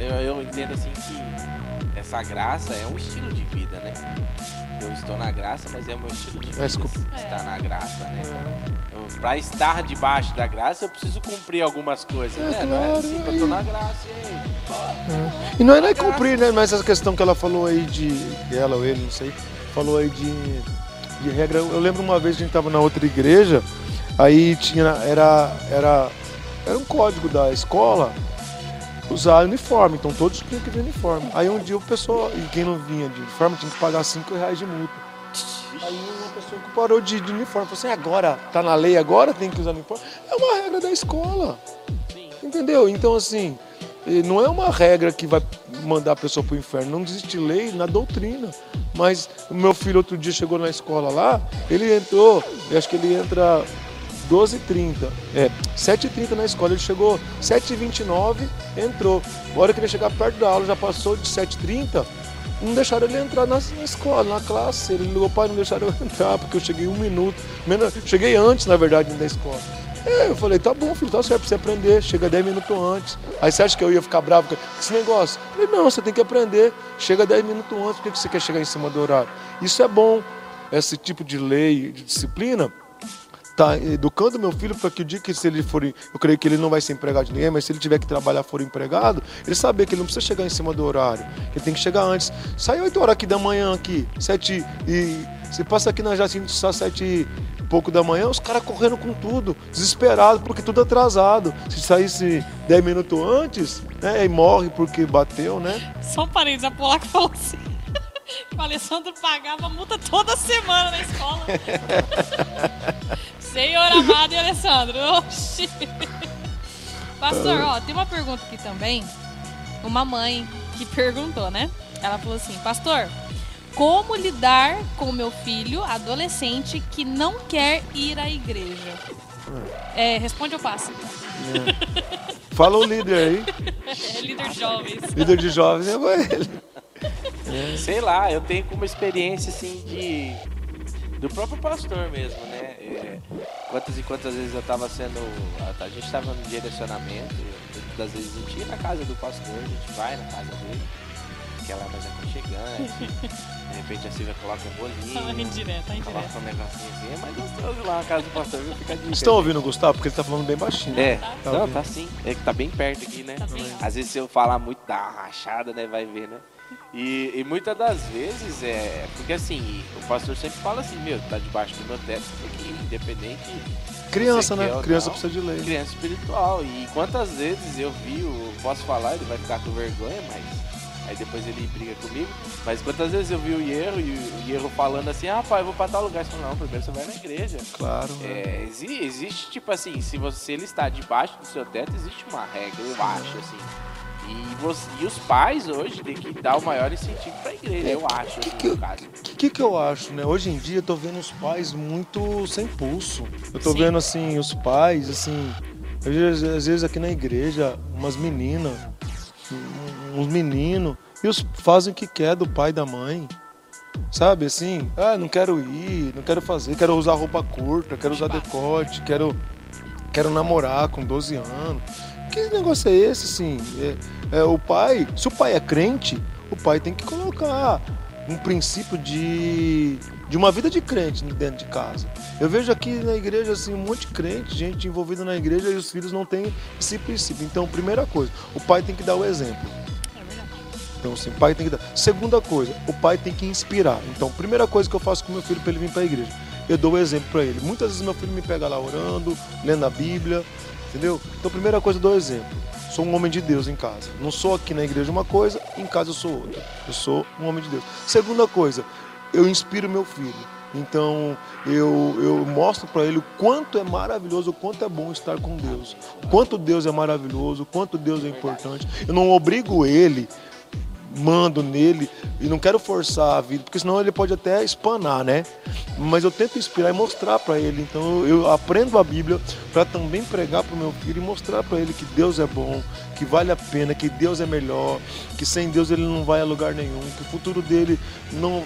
Eu, eu entendo assim que essa graça é um estilo de vida, né? Eu estou na graça, mas é o meu estilo de vida. desculpa. Estar na graça, né? Eu, pra estar debaixo da graça, eu preciso cumprir algumas coisas, É, né? Não é claro, assim que eu tô na graça, e aí? E não é nem cumprir, né? Mas essa questão que ela falou aí de. Ela ou ele, não sei. Falou aí de, de regra. Eu lembro uma vez que a gente tava na outra igreja, aí tinha. Era, era, era um código da escola usar uniforme, então todos tinham que vir uniforme. Aí um dia o pessoal, e quem não vinha de uniforme, tinha que pagar 5 reais de multa. Aí uma pessoa que parou de, de uniforme falou assim: agora, tá na lei agora, tem que usar uniforme. É uma regra da escola. Entendeu? Então, assim, não é uma regra que vai mandar a pessoa pro inferno. Não existe lei na doutrina. Mas o meu filho outro dia chegou na escola lá, ele entrou, eu acho que ele entra 12h30. É, 7h30 na escola. Ele chegou 7h29, entrou. A hora que ele chegar perto da aula, já passou de 7h30. não deixaram ele entrar na, escola, na classe. Ele ligou, pai, não deixaram eu [LAUGHS] entrar, porque eu cheguei um minuto. Menos, cheguei antes, na verdade, da escola. É, eu falei, tá bom, filho, tá certo pra você aprender, chega 10 minutos antes. Aí você acha que eu ia ficar bravo com esse negócio? Eu falei, não, você tem que aprender, chega 10 minutos antes, por que você quer chegar em cima do horário? Isso é bom, esse tipo de lei, de disciplina, tá educando meu filho para que o dia que se ele for, eu creio que ele não vai ser empregado de ninguém, mas se ele tiver que trabalhar for empregado, ele saber que ele não precisa chegar em cima do horário, que ele tem que chegar antes. Sai 8 horas aqui da manhã aqui, 7 e você passa aqui na Jacinto Sá 7 e pouco da manhã, os caras correndo com tudo, desesperado porque tudo atrasado. Se saísse 10 minutos antes, né, e morre porque bateu, né? Só um parênteses, a Polaca falou assim. [LAUGHS] O Alessandro pagava multa toda semana na escola. [LAUGHS] Senhor amado e Alessandro. Oxi. Pastor, ó, tem uma pergunta aqui também. Uma mãe que perguntou, né? Ela falou assim: Pastor, como lidar com meu filho adolescente que não quer ir à igreja? É, responde ou passa? É. Fala o líder aí. [LAUGHS] É líder de jovens. Líder de jovens é ele. É. Sei lá, eu tenho como experiência assim de. Do próprio pastor mesmo, quantas e quantas vezes eu tava sendo. A gente tava no direcionamento, muitas das vezes a gente ia na casa do pastor, a gente vai na casa dele, que é lá mais aconchegante. De repente a Silvia coloca um bolinho. Tá indireta, tá indireta. Coloca um negocinho assim, é mais gostoso lá na casa do pastor, viu? Fica Vocês estão ouvindo o Gustavo? Porque ele tá falando bem baixinho. É, tá, não, tá sim. É que tá bem perto aqui, né? Tá Às vezes se eu falar muito, dá uma rachada, né? Vai ver, né? E, e, muitas das vezes é. Porque assim, o pastor sempre fala assim, meu, tá debaixo do meu teto, independente. Criança, né? Criança não, precisa de lei. Criança espiritual. E quantas vezes eu vi, eu posso falar, ele vai ficar com vergonha, mas Aí depois ele briga comigo. Mas quantas vezes eu vi o Hierro e o Hierro falando assim, ah pai, eu vou pra tal lugar. Você falou, não, primeiro você vai na igreja. Claro. É, existe, tipo assim, se você ele está debaixo do seu teto, existe uma regra, eu acho, assim. E, você, e os pais hoje têm que dar o maior incentivo pra igreja, eu acho, assim, que, no caso. O que, que eu acho, né? Hoje em dia eu tô vendo os pais muito sem pulso. Eu tô Sim. vendo, assim, os pais, assim... Às vezes aqui na igreja, umas meninas uns meninos, e os fazem o que quer do pai e da mãe. Sabe assim? Ah, não quero ir, não quero fazer, quero usar roupa curta, quero usar decote, quero, quero namorar com 12 anos. Que negócio é esse, assim? É, é, o pai, se o pai é crente, o pai tem que colocar um princípio de, de uma vida de crente dentro de casa. Eu vejo aqui na igreja assim, um monte de crente, gente envolvida na igreja e os filhos não têm esse princípio. Então, primeira coisa, o pai tem que dar o exemplo. Então, assim, o pai tem que dar. Segunda coisa, o pai tem que inspirar. Então, primeira coisa que eu faço com meu filho para ele vir para a igreja, eu dou o exemplo para ele. Muitas vezes meu filho me pega lá orando, lendo a Bíblia, entendeu? Então, primeira coisa, eu dou exemplo. Sou um homem de Deus em casa. Não sou aqui na igreja uma coisa, em casa eu sou outra. Eu sou um homem de Deus. Segunda coisa, eu inspiro meu filho. Então eu, eu mostro para ele o quanto é maravilhoso, o quanto é bom estar com Deus, o quanto Deus é maravilhoso, o quanto Deus é importante. Eu não obrigo ele mando nele e não quero forçar a vida, porque senão ele pode até espanar, né? Mas eu tento inspirar e mostrar para ele. Então eu aprendo a Bíblia para também pregar para o meu filho e mostrar para ele que Deus é bom, que vale a pena, que Deus é melhor, que sem Deus ele não vai a lugar nenhum, que o futuro dele não,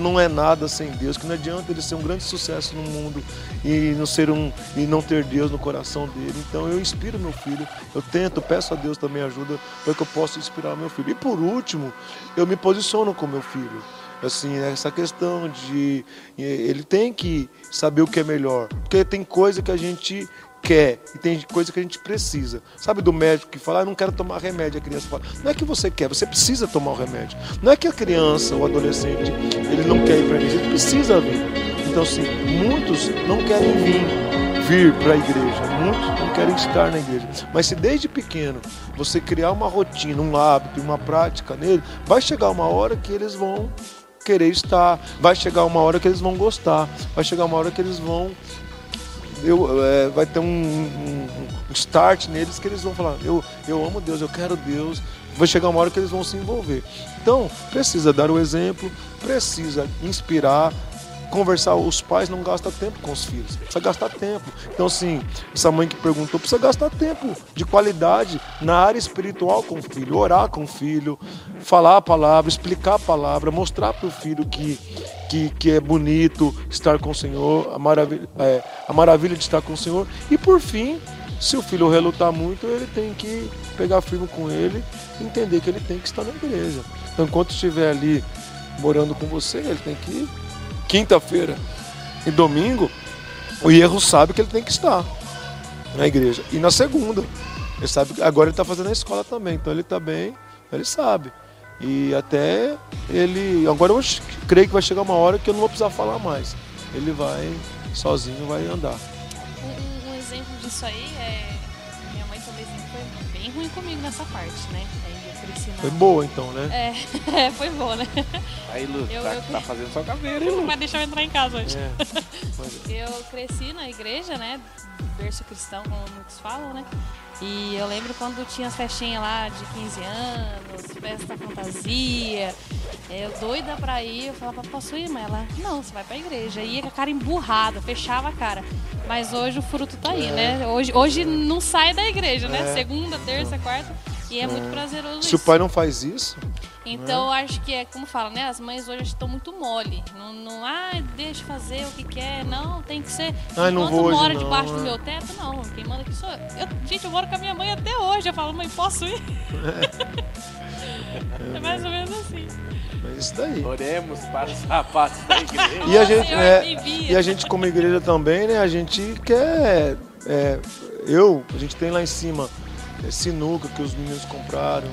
não é nada sem Deus, que não adianta ele ser um grande sucesso no mundo e não ser um e não ter Deus no coração dele. Então eu inspiro meu filho, eu tento, peço a Deus também ajuda para que eu possa inspirar meu filho. E por último, eu me posiciono com meu filho assim essa questão de ele tem que saber o que é melhor porque tem coisa que a gente quer e tem coisa que a gente precisa. Sabe do médico que fala, ah, não quero tomar remédio, a criança fala, não é que você quer, você precisa tomar o remédio. Não é que a criança ou adolescente, ele não quer ir para a igreja, ele precisa vir. Então, assim, muitos não querem vir, vir para a igreja, muitos não querem estar na igreja. Mas se desde pequeno você criar uma rotina, um hábito, uma prática nele, vai chegar uma hora que eles vão querer estar, vai chegar uma hora que eles vão gostar, vai chegar uma hora que eles vão eu, é, vai ter um, um, um, start neles que eles vão falar, eu, eu amo Deus, eu quero Deus. Vai chegar uma hora que eles vão se envolver. Então, precisa dar o exemplo, precisa inspirar, conversar, os pais não gastam tempo com os filhos, precisa gastar tempo. Então, assim, essa mãe que perguntou, precisa gastar tempo de qualidade na área espiritual com o filho, orar com o filho, falar a palavra, explicar a palavra, mostrar para o filho que, que, que é bonito estar com o Senhor, a maravilha, é, a maravilha de estar com o Senhor. E por fim, se o filho relutar muito, ele tem que pegar firme com ele entender que ele tem que estar na igreja. Então, enquanto estiver ali morando com você, ele tem que. Quinta-feira e domingo, o erro sabe que ele tem que estar na igreja. E na segunda, ele sabe que agora ele está fazendo a escola também, então ele está bem, ele sabe. E até ele. Agora eu creio que vai chegar uma hora que eu não vou precisar falar mais. Ele vai sozinho, vai andar. Um, um exemplo disso aí é. Minha mãe também foi bem ruim comigo nessa parte, né? Foi boa então, né? [LAUGHS] É, foi boa, né? Aí, Lu, eu, tá, eu... tá fazendo sua caveira, hein, Lu? Vai deixar eu entrar em casa hoje. É. eu cresci na igreja, né? Berço cristão, como muitos falam, né? E eu lembro quando tinha as festinhas lá de 15 anos, festa fantasia. Eu doida pra ir, eu falava, posso ir? Mas ela, não, você vai pra igreja. Ia com a cara emburrada, fechava a cara. Mas hoje o fruto tá aí, é. né? Hoje, hoje não sai da igreja, né? É. Segunda, terça, quarta e é, é, muito prazeroso Se isso. o pai não faz isso. Então né? acho que é como fala, né? As mães hoje estão muito mole. Não, não ah, deixa fazer o que quer. Não, tem que ser. Ai, não vou mora hoje, debaixo não, do meu teto, não. Quem manda aqui sou eu. eu. Gente, eu moro com a minha mãe até hoje. Eu falo, mãe, posso ir? É, [LAUGHS] é mais ou menos assim. É isso daí. Oremos para os rapazes da igreja. e, a gente, é, e a gente, como igreja também, né? A gente quer. É, eu, a gente tem lá em cima é, sinuca que os meninos compraram,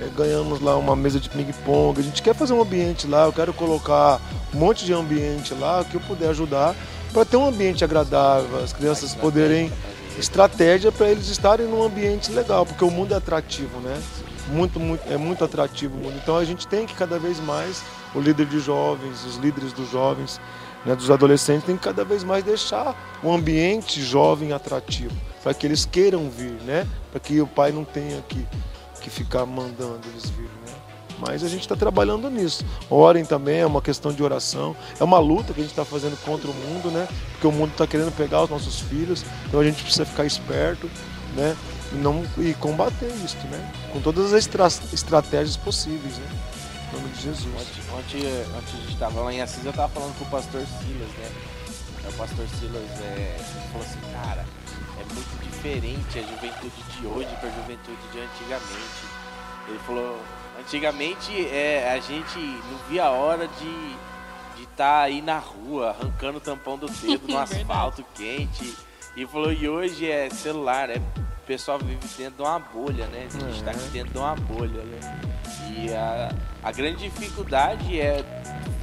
é, ganhamos lá uma mesa de ping-pong. A gente quer fazer um ambiente lá, eu quero colocar um monte de ambiente lá que eu puder ajudar para ter um ambiente agradável, as crianças poderem estratégia para eles estarem num ambiente legal, porque o mundo é atrativo, né? Muito, muito, é muito atrativo o mundo. Então a gente tem que cada vez mais, o líder de jovens, os líderes dos jovens, né, dos adolescentes, tem que cada vez mais deixar o ambiente jovem atrativo para que eles queiram vir, né? Para que o pai não tenha que, que ficar mandando eles vir, né? Mas a gente está trabalhando nisso. Orem também, é uma questão de oração. É uma luta que a gente está fazendo contra o mundo, né? Porque o mundo está querendo pegar os nossos filhos. Então a gente precisa ficar esperto, né? E, não, e combater isso, né? Com todas as estra estratégias possíveis, né? Em nome de Jesus. Ontem, ontem, ontem a gente estava lá em Assis, eu estava falando com o pastor Silas, né? O pastor Silas é, falou assim, cara, diferente a juventude de hoje para a juventude de antigamente. Ele falou, antigamente é, a gente não via a hora de estar tá aí na rua, arrancando o tampão do dedo [LAUGHS] no asfalto quente. E falou, e hoje é celular, é, o pessoal vive dentro de uma bolha, né? A gente está aqui dentro de uma bolha, né? E a, a grande dificuldade é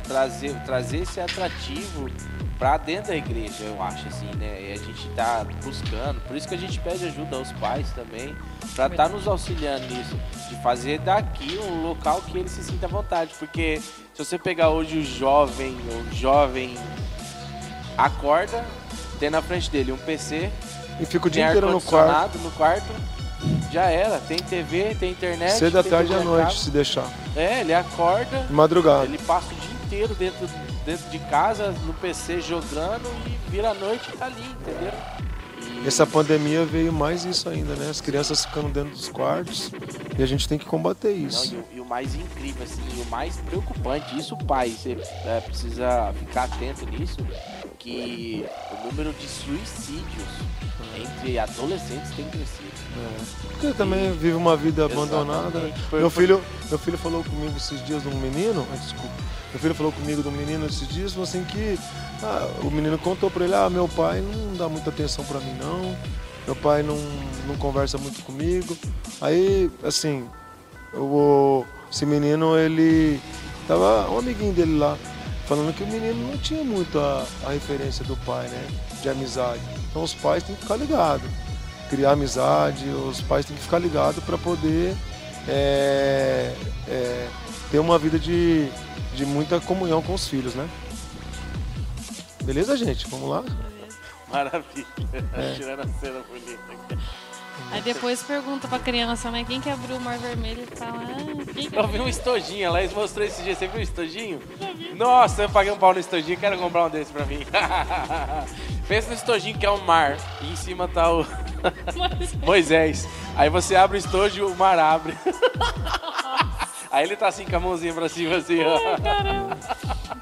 trazer, trazer esse atrativo para dentro da igreja, eu acho assim, né? E a gente tá buscando, por isso que a gente pede ajuda aos pais também, para estar tá nos auxiliando nisso, de fazer daqui um local que ele se sinta à vontade, porque se você pegar hoje o jovem, o jovem acorda, tem na frente dele um PC, e fica o dia inteiro no quarto. no quarto, já era. Tem TV, tem internet. Cedo da tarde à noite, se deixar. É, ele acorda. Madrugada. Ele passa o dia inteiro dentro dentro de casa, no PC jogando e vira a noite e tá ali, entendeu? Essa pandemia veio mais isso ainda, né? As crianças ficando dentro dos quartos e a gente tem que combater isso. Não, e, o, e, o mais incrível, assim, e o mais preocupante, isso pai, você é, precisa ficar atento nisso, que o número de suicídios entre adolescentes tem crescido. É. Porque também vive uma vida abandonada. Meu filho, meu filho falou comigo esses dias de um menino, desculpa, meu filho falou comigo do menino esses dias, falou assim que ah, o menino contou para ele, ah, meu pai não dá muita atenção para mim não, meu pai não, não conversa muito comigo. Aí, assim, o, esse menino, ele tava um amiguinho dele lá, falando que o menino não tinha muito a, a referência do pai, né? De amizade. Então os pais têm que ficar ligados. Criar amizade, os pais têm que ficar ligados para poder é, é, ter uma vida de, de muita comunhão com os filhos, né? Beleza, gente? Vamos lá? Maravilha. É. Tirando a cena bonita aqui. Aí depois pergunta pra criança, né? Quem que abriu o mar vermelho e fala, ah, quem que Eu vi um estojinho, ela mostrou esse dia. Você viu o estojinho? Nossa, eu paguei um pau no estojinho, quero comprar um desse pra mim. [LAUGHS] Pensa no estojinho que é o mar. E em cima tá o Moisés. [LAUGHS] Aí você abre o estojo e o mar abre. Aí ele tá assim com a mãozinha pra cima, assim, ó.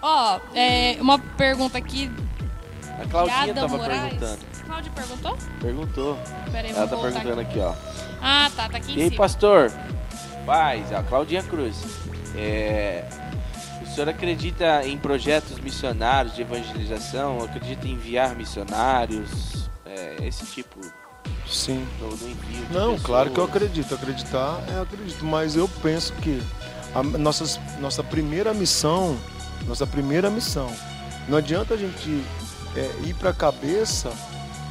Ó, é, uma pergunta aqui. A Claudinha tava Moraes. perguntando. Cláudia perguntou? Perguntou. Pera aí, Ela tá perguntando aqui. aqui, ó. Ah, tá, tá aqui E em aí, cima. pastor? Paz, a Claudinha Cruz. É, o senhor acredita em projetos missionários de evangelização? Acredita em enviar missionários? É, esse tipo Sim. do, do envio de Não, claro que eu pessoas? acredito. Acreditar, é, eu acredito. Mas eu penso que a nossas, nossa primeira missão, nossa primeira missão, não adianta a gente é, ir para a cabeça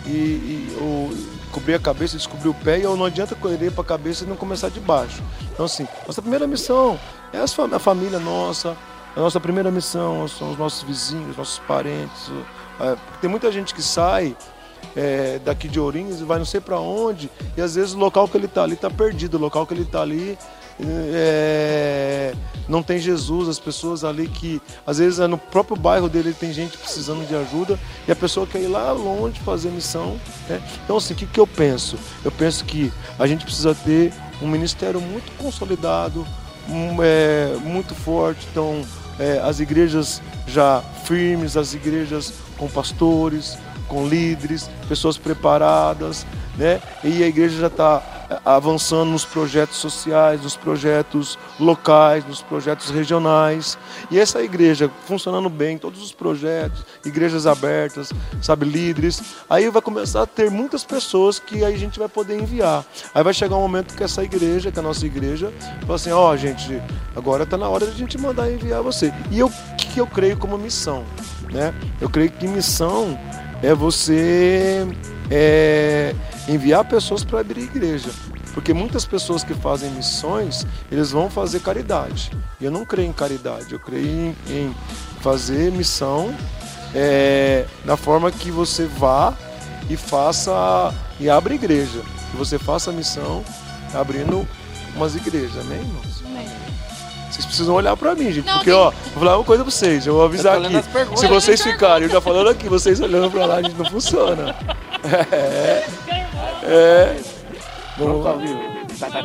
e, e- ou cobrir a cabeça, descobrir o pé, ou não adianta correr para a cabeça e não começar de baixo. Então, assim, nossa primeira missão é a família nossa, a nossa primeira missão são os nossos vizinhos, nossos parentes. é, tem muita gente que sai é, daqui de Ourinhos e vai não sei para onde, e às vezes o local que ele está ali está perdido, o local que ele está ali é, não tem Jesus, as pessoas ali que às vezes é no próprio bairro dele tem gente precisando de ajuda e a pessoa quer ir lá longe fazer missão. né? Então assim, o que, que eu penso? Eu penso que a gente precisa ter um ministério muito consolidado, um, é, muito forte, então é, as igrejas já firmes, as igrejas com pastores, com líderes, pessoas preparadas, né? E a igreja já está avançando nos projetos sociais, nos projetos locais, nos projetos regionais. E essa igreja funcionando bem, todos os projetos, igrejas abertas, sabe, líderes, aí vai começar a ter muitas pessoas que aí a gente vai poder enviar. Aí vai chegar um momento que essa igreja, que a nossa igreja, fala assim, ó, gente, agora está na hora de a gente mandar enviar você. E o que eu creio como missão, né? Eu creio que missão é você é, enviar pessoas para abrir igreja. Porque muitas pessoas que fazem missões, eles vão fazer caridade. E eu não creio em caridade, eu creio em, em fazer missão é, da forma que você vá e faça e abra igreja. Que você faça a missão abrindo umas igrejas, amém, irmãos? Amém. Vocês precisam olhar pra mim, gente. Não, porque, tem- ó, vou falar uma coisa pra vocês. Eu vou avisar Eu aqui. Se vocês ficarem, eu já falando aqui, vocês olhando pra lá, a gente não funciona. [LAUGHS] É. É. Vamos ao vivo. Tá, tá.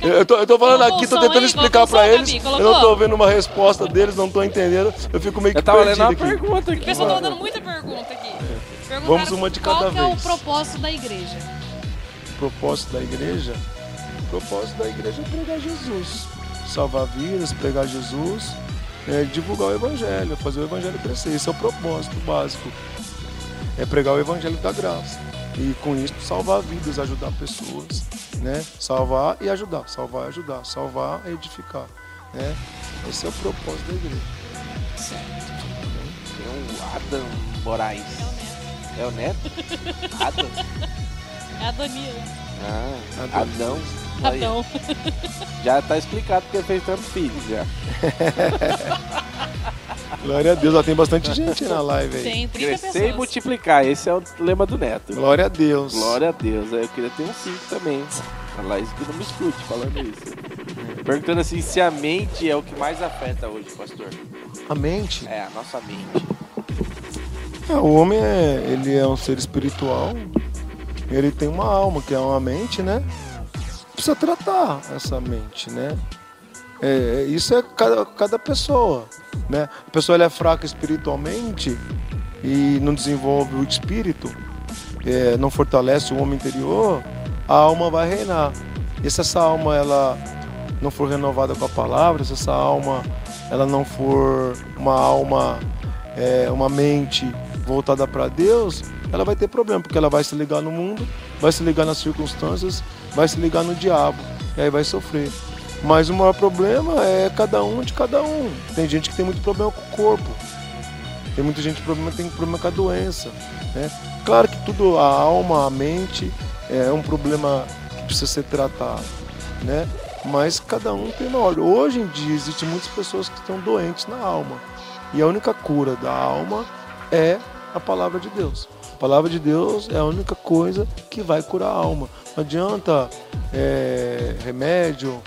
eu, tô, eu tô falando aqui, tô o tentando explicar o pra eles. Eu não tô vendo uma resposta deles, não tô entendendo. Eu fico meio que Eu tava lendo uma aqui. pergunta O aqui. pessoal tá dando muita pergunta aqui. Perguntaram Vamos uma de cada qual que é o vez. propósito da igreja? O propósito da igreja? O propósito da igreja é pregar Jesus. Salvar vidas, pregar Jesus, é, divulgar o evangelho, fazer o evangelho crescer. Esse é o propósito básico. É pregar o evangelho da graça. E com isso salvar vidas, ajudar pessoas, né? Salvar e ajudar, salvar e ajudar, salvar e edificar, né? Esse é o propósito da igreja. Tem um Adam Moraes. É o neto. É o neto? Adam? É Adonias. Ah, Adão. Adão. [LAUGHS] Já tá explicado porque ele fez tantos filhos já. [LAUGHS] Glória a Deus, ó, tem bastante gente na live aí. Tem 30 Crescer e pessoas. multiplicar, esse é o lema do neto. Glória a Deus. Glória a Deus. Aí Eu queria ter um 5 também. A Laís que não me escute falando isso. Perguntando assim, se a mente é o que mais afeta hoje, pastor. A mente. É, a nossa mente. É, o homem é, ele é um ser espiritual, ele tem uma alma, que é uma mente, né? Precisa tratar essa mente, né? É, isso é cada, cada pessoa, né? A pessoa é fraca espiritualmente e não desenvolve o espírito, é, não fortalece o homem interior, a alma vai reinar. E se essa alma ela não for renovada com a palavra, se essa alma ela não for uma alma, é, uma mente voltada para Deus, ela vai ter problema, porque ela vai se ligar no mundo, vai se ligar nas circunstâncias, vai se ligar no diabo, e aí vai sofrer. Mas o maior problema é cada um de cada um. Tem gente que tem muito problema com o corpo. Tem muita gente que problema, tem problema com a doença. Né? Claro que tudo, a alma, a mente, é um problema que precisa ser tratado. Né? Mas cada um tem uma ordem. Hoje em dia existem muitas pessoas que estão doentes na alma. E a única cura da alma é a palavra de Deus. Palavra de Deus é a única coisa que vai curar a alma. Não adianta é, remédio,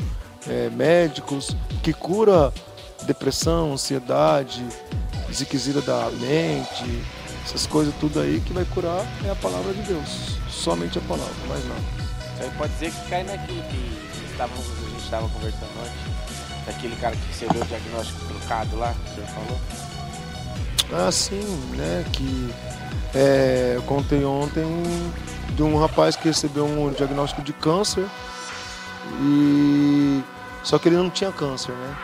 é, médicos que cura depressão, ansiedade, ziquezira da mente, essas coisas tudo aí que vai curar é a palavra de Deus. Somente a palavra, mais nada. Isso aí pode dizer que cai naquilo que estávamos, a gente estava conversando antes. Daquele cara que recebeu o diagnóstico trocado lá, que o senhor falou. Ah, sim, né? Que é, eu contei ontem de um rapaz que recebeu um diagnóstico de câncer e só que ele não tinha câncer, né?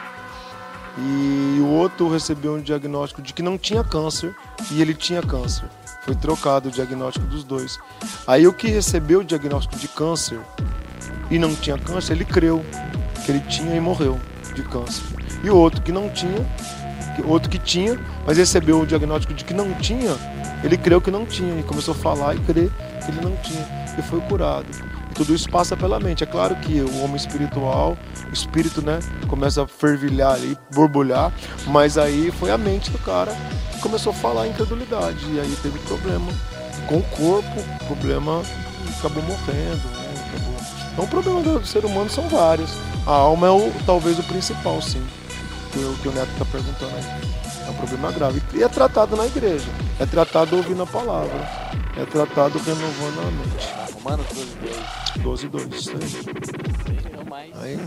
E o outro recebeu um diagnóstico de que não tinha câncer e ele tinha câncer. Foi trocado o diagnóstico dos dois. Aí o que recebeu o diagnóstico de câncer e não tinha câncer, ele creu que ele tinha e morreu de câncer. E o outro que não tinha, outro que tinha, mas recebeu o diagnóstico de que não tinha, ele creu que não tinha e começou a falar e crer que ele não tinha e foi curado. E tudo isso passa pela mente. É claro que o homem espiritual, o espírito, né, começa a fervilhar ali, borbulhar, mas aí foi a mente do cara que começou a falar a incredulidade e aí teve problema com o corpo, problema acabou morrendo. Né, acabou. Então o problema do ser humano são vários. A alma é o, talvez o principal, sim. Que o, que o Neto está perguntando aí. É um problema grave. E é tratado na igreja. É tratado ouvindo a palavra. É tratado renovando a mente. Romanos 12, 2. 12 e 2. Isso aí. É o mais. Aí.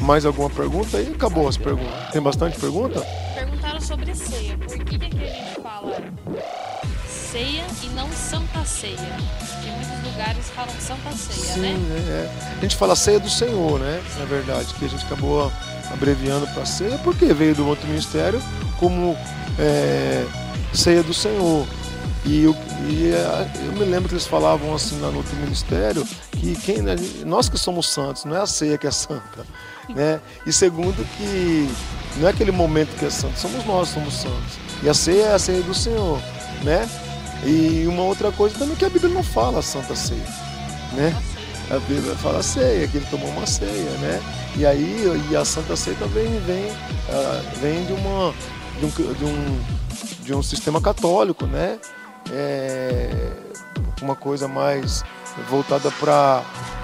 Mais. Alguma pergunta aí? Acabou as perguntas. Tem bastante pergunta? Perguntaram sobre ceia. Por que, que aqui a gente fala ceia e não santa ceia? Porque muitos lugares falam santa ceia, Sim, né? né? É. A gente fala ceia do Senhor, né? Na verdade, que a gente acabou abreviando para ceia, porque veio do outro ministério como é, ceia do Senhor. E, eu, e é, eu me lembro que eles falavam assim no outro ministério que quem, né, nós que somos santos, não é a ceia que é santa. Né? E segundo que não é aquele momento que é santo, somos nós que somos santos. E a ceia é a ceia do Senhor. Né? E uma outra coisa também que a Bíblia não fala a santa ceia. Né? A Bíblia fala ceia, que ele tomou uma ceia, né? E aí e a Santa Ceia também vem, vem de, uma, de, um, de, um, de um sistema católico, né? É, uma coisa mais voltada para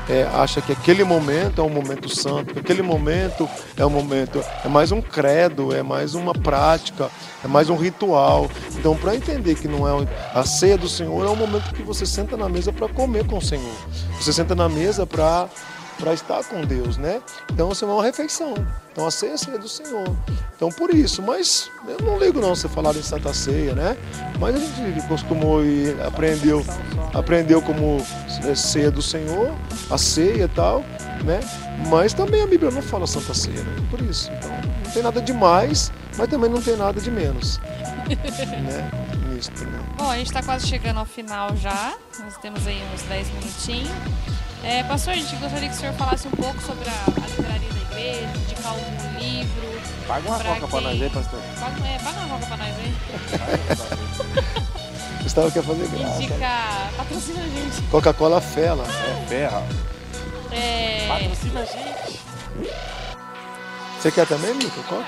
é, acha que aquele momento é um momento santo, que aquele momento é um momento, é mais um credo, é mais uma prática, é mais um ritual. Então, para entender que não é a ceia do Senhor é um momento que você senta na mesa para comer com o Senhor. Você senta na mesa para para estar com Deus, né? Então, assim, é uma refeição. Então, a ceia é a ceia do Senhor. Então, por isso, mas eu não ligo não você falar em Santa Ceia, né? Mas a gente costumou e aprendeu, aprendeu como é, ceia do Senhor, a ceia e tal, né? Mas também a Bíblia não fala Santa Ceia, né? Por isso. Então, não tem nada de mais, mas também não tem nada de menos, [LAUGHS] né? Né? Bom, a gente está quase chegando ao final já. Nós temos aí uns 10 minutinhos. É, pastor, a gente gostaria que o senhor falasse um pouco sobre a, a livraria da igreja, indicar algum livro. Paga uma Pra coca pra quem? nós aí, pastor. Paga, é, paga uma roca pra nós aí. [LAUGHS] Gustavo quer fazer graça. Indica, patrocina a gente. Coca-Cola Fela. É ferra. É, Patrocina a gente. Você quer também, Mico? Qual?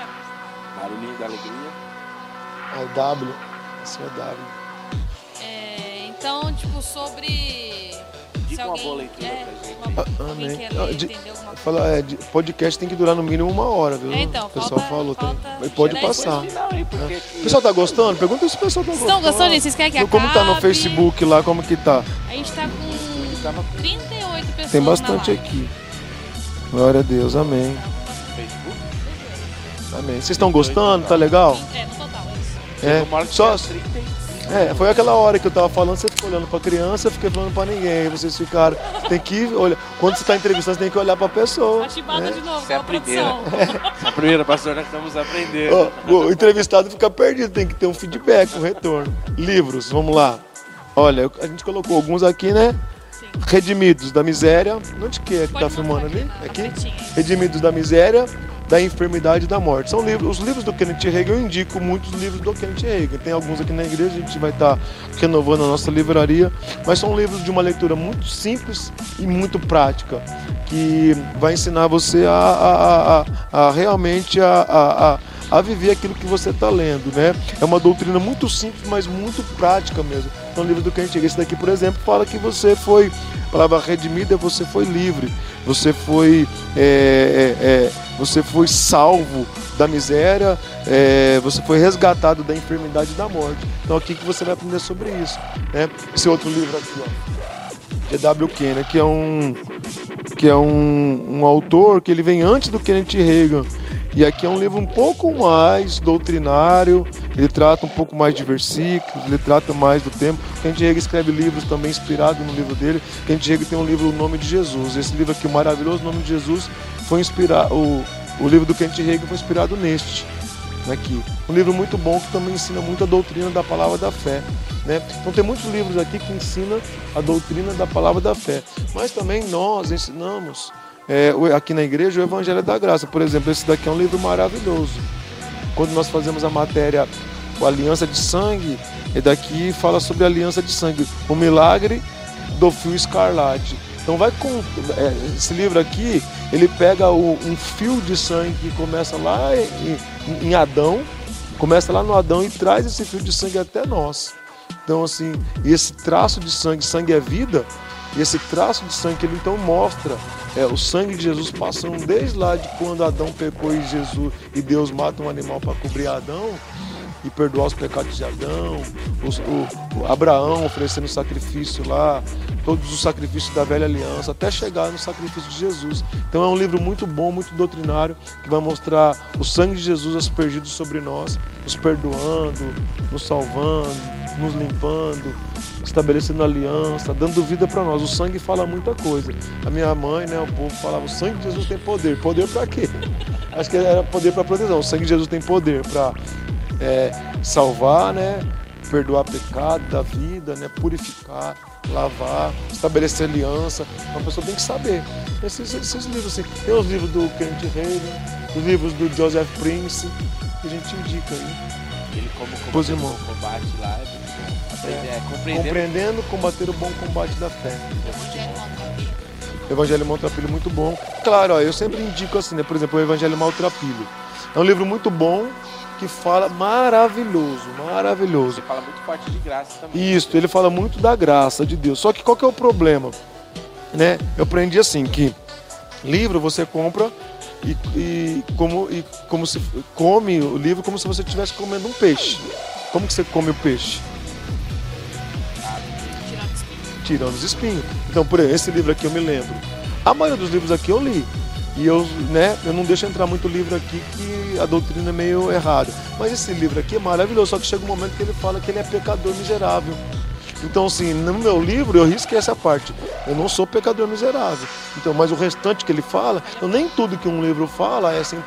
Barulhinho da alegria. É W. Esse é W. é, então, tipo, sobre. Diga se uma alguém, boa leitura é, pra gente. uma- Ah, alguém amém. quer Ah, ler, de- entender alguma coisa. Fala, é, de- podcast tem que durar no mínimo uma hora, viu? É, então, o pessoal falta- falou. Tem, falta mas pode passar. Aí, porque O pessoal tá gostando? Pergunta se o pessoal tá Vocês gostando. estão gostando, gente? Vocês querem que Como tá no acabe? Facebook lá, como que tá? A gente tá com 38 pessoas Tem bastante aqui. Glória a Deus, amém. Facebook. Amém. Vocês estão gostando? Tá legal? É, no total, isso. É. Hora que Só, tinha 35. É, foi aquela hora que eu tava falando, você ficou olhando pra criança, eu fiquei falando pra ninguém. Aí vocês ficaram. Tem que olhar. Quando você tá entrevistando, você tem que olhar pra pessoa. A chibata né? de novo, Essa é a primeira. produção. [LAUGHS] A primeira, pastor, nós estamos aprendendo. Ó, o entrevistado fica perdido, tem que ter um feedback, um retorno. Livros, vamos lá. Olha, a gente colocou alguns aqui, né? Sim. Redimidos da Miséria. Onde que é que Pode tá filmando ali? Aqui? Redimidos da Miséria. Da enfermidade e da morte. São livros, os livros do Kenneth Reagan, eu indico muitos livros do Kenneth Reagan. Tem alguns aqui na igreja, a gente vai estar renovando a nossa livraria, mas são livros de uma leitura muito simples e muito prática, que vai ensinar você a, a, a, a realmente a, a, viver aquilo que você está lendo, né? É uma doutrina muito simples, mas muito prática mesmo. Então, livro do Reagan, esse daqui, por exemplo, fala que você foi, a palavra redimida, você foi livre, você foi é, é, é, você foi salvo da miséria, é, você foi resgatado da enfermidade e da morte. Então aqui que você vai aprender sobre isso. Né? Esse outro livro aqui, ó, de W. Kenner, que é um que é um, um autor que ele vem antes do Kenneth Reagan. E aqui é um livro um pouco mais doutrinário, ele trata um pouco mais de versículos, ele trata mais do tempo. Kenneth Reagan escreve livros também inspirados no livro dele. Kenneth Reagan tem um livro O Nome de Jesus. Esse livro aqui, o maravilhoso Nome de Jesus, foi inspirado. O, o livro do Kenneth Reagan foi inspirado neste. Aqui. Um livro muito bom que também ensina muita doutrina da palavra da fé. Né? Então tem muitos livros aqui que ensinam a doutrina da palavra da fé. Mas também nós ensinamos é, aqui na igreja o Evangelho da Graça. Por exemplo, esse daqui é um livro maravilhoso. Quando nós fazemos a matéria a Aliança de Sangue, e daqui fala sobre a Aliança de Sangue, o milagre do fio escarlate. Então vai com é, esse livro aqui, ele pega o, um fio de sangue que começa lá em, em Adão, começa lá no Adão e traz esse fio de sangue até nós. Então assim, esse traço de sangue, sangue é vida, e esse traço de sangue que ele então mostra é, o sangue de Jesus passando desde lá de quando Adão pecou e Jesus e Deus mata um animal para cobrir Adão e perdoar os pecados de Adão, os, o, o, Abraão oferecendo sacrifício lá, todos os sacrifícios da velha aliança, até chegar no sacrifício de Jesus. Então é um livro muito bom, muito doutrinário, que vai mostrar o sangue de Jesus aspergido sobre nós, nos perdoando, nos salvando, nos limpando, estabelecendo aliança, dando vida para nós. O sangue fala muita coisa. A minha mãe, né, o povo falava: o sangue de Jesus tem poder. Poder para quê? Acho que era poder para proteção. O sangue de Jesus tem poder para é, salvar, né? Perdoar pecado da vida, né? Purificar, lavar, estabelecer aliança. Uma pessoa tem que saber. Esses, esses livros, assim. Tem os livros do Kenneth Reagan, os livros do Joseph Prince, que a gente indica aí. Ele como combateu o combate lá, é, é, compreendendo... compreendendo, combater o bom combate da fé. Evangelho Maltrapilho muito bom. Claro, ó, eu sempre indico assim, né? Por exemplo, o Evangelho Maltrapilho. É um livro muito bom, que fala maravilhoso, maravilhoso. Ele fala muito forte de graça também. Isso, ele fala muito da graça de Deus. Só que qual que é o problema? Né? Eu aprendi assim que livro você compra e, e, como, e como se come o livro como se você estivesse comendo um peixe. Como que você come o peixe? Tirando os espinhos. Então, por exemplo, esse livro aqui eu me lembro. A maioria dos livros aqui eu li. E eu, né, eu não deixo entrar muito livro aqui que a doutrina é meio errada. Mas esse livro aqui é maravilhoso, só que chega um momento que ele fala que ele é pecador miserável. Então, assim, no meu livro eu risquei essa parte. Eu não sou pecador miserável. Então, mas o restante que ele fala, então nem tudo que um livro fala é 100%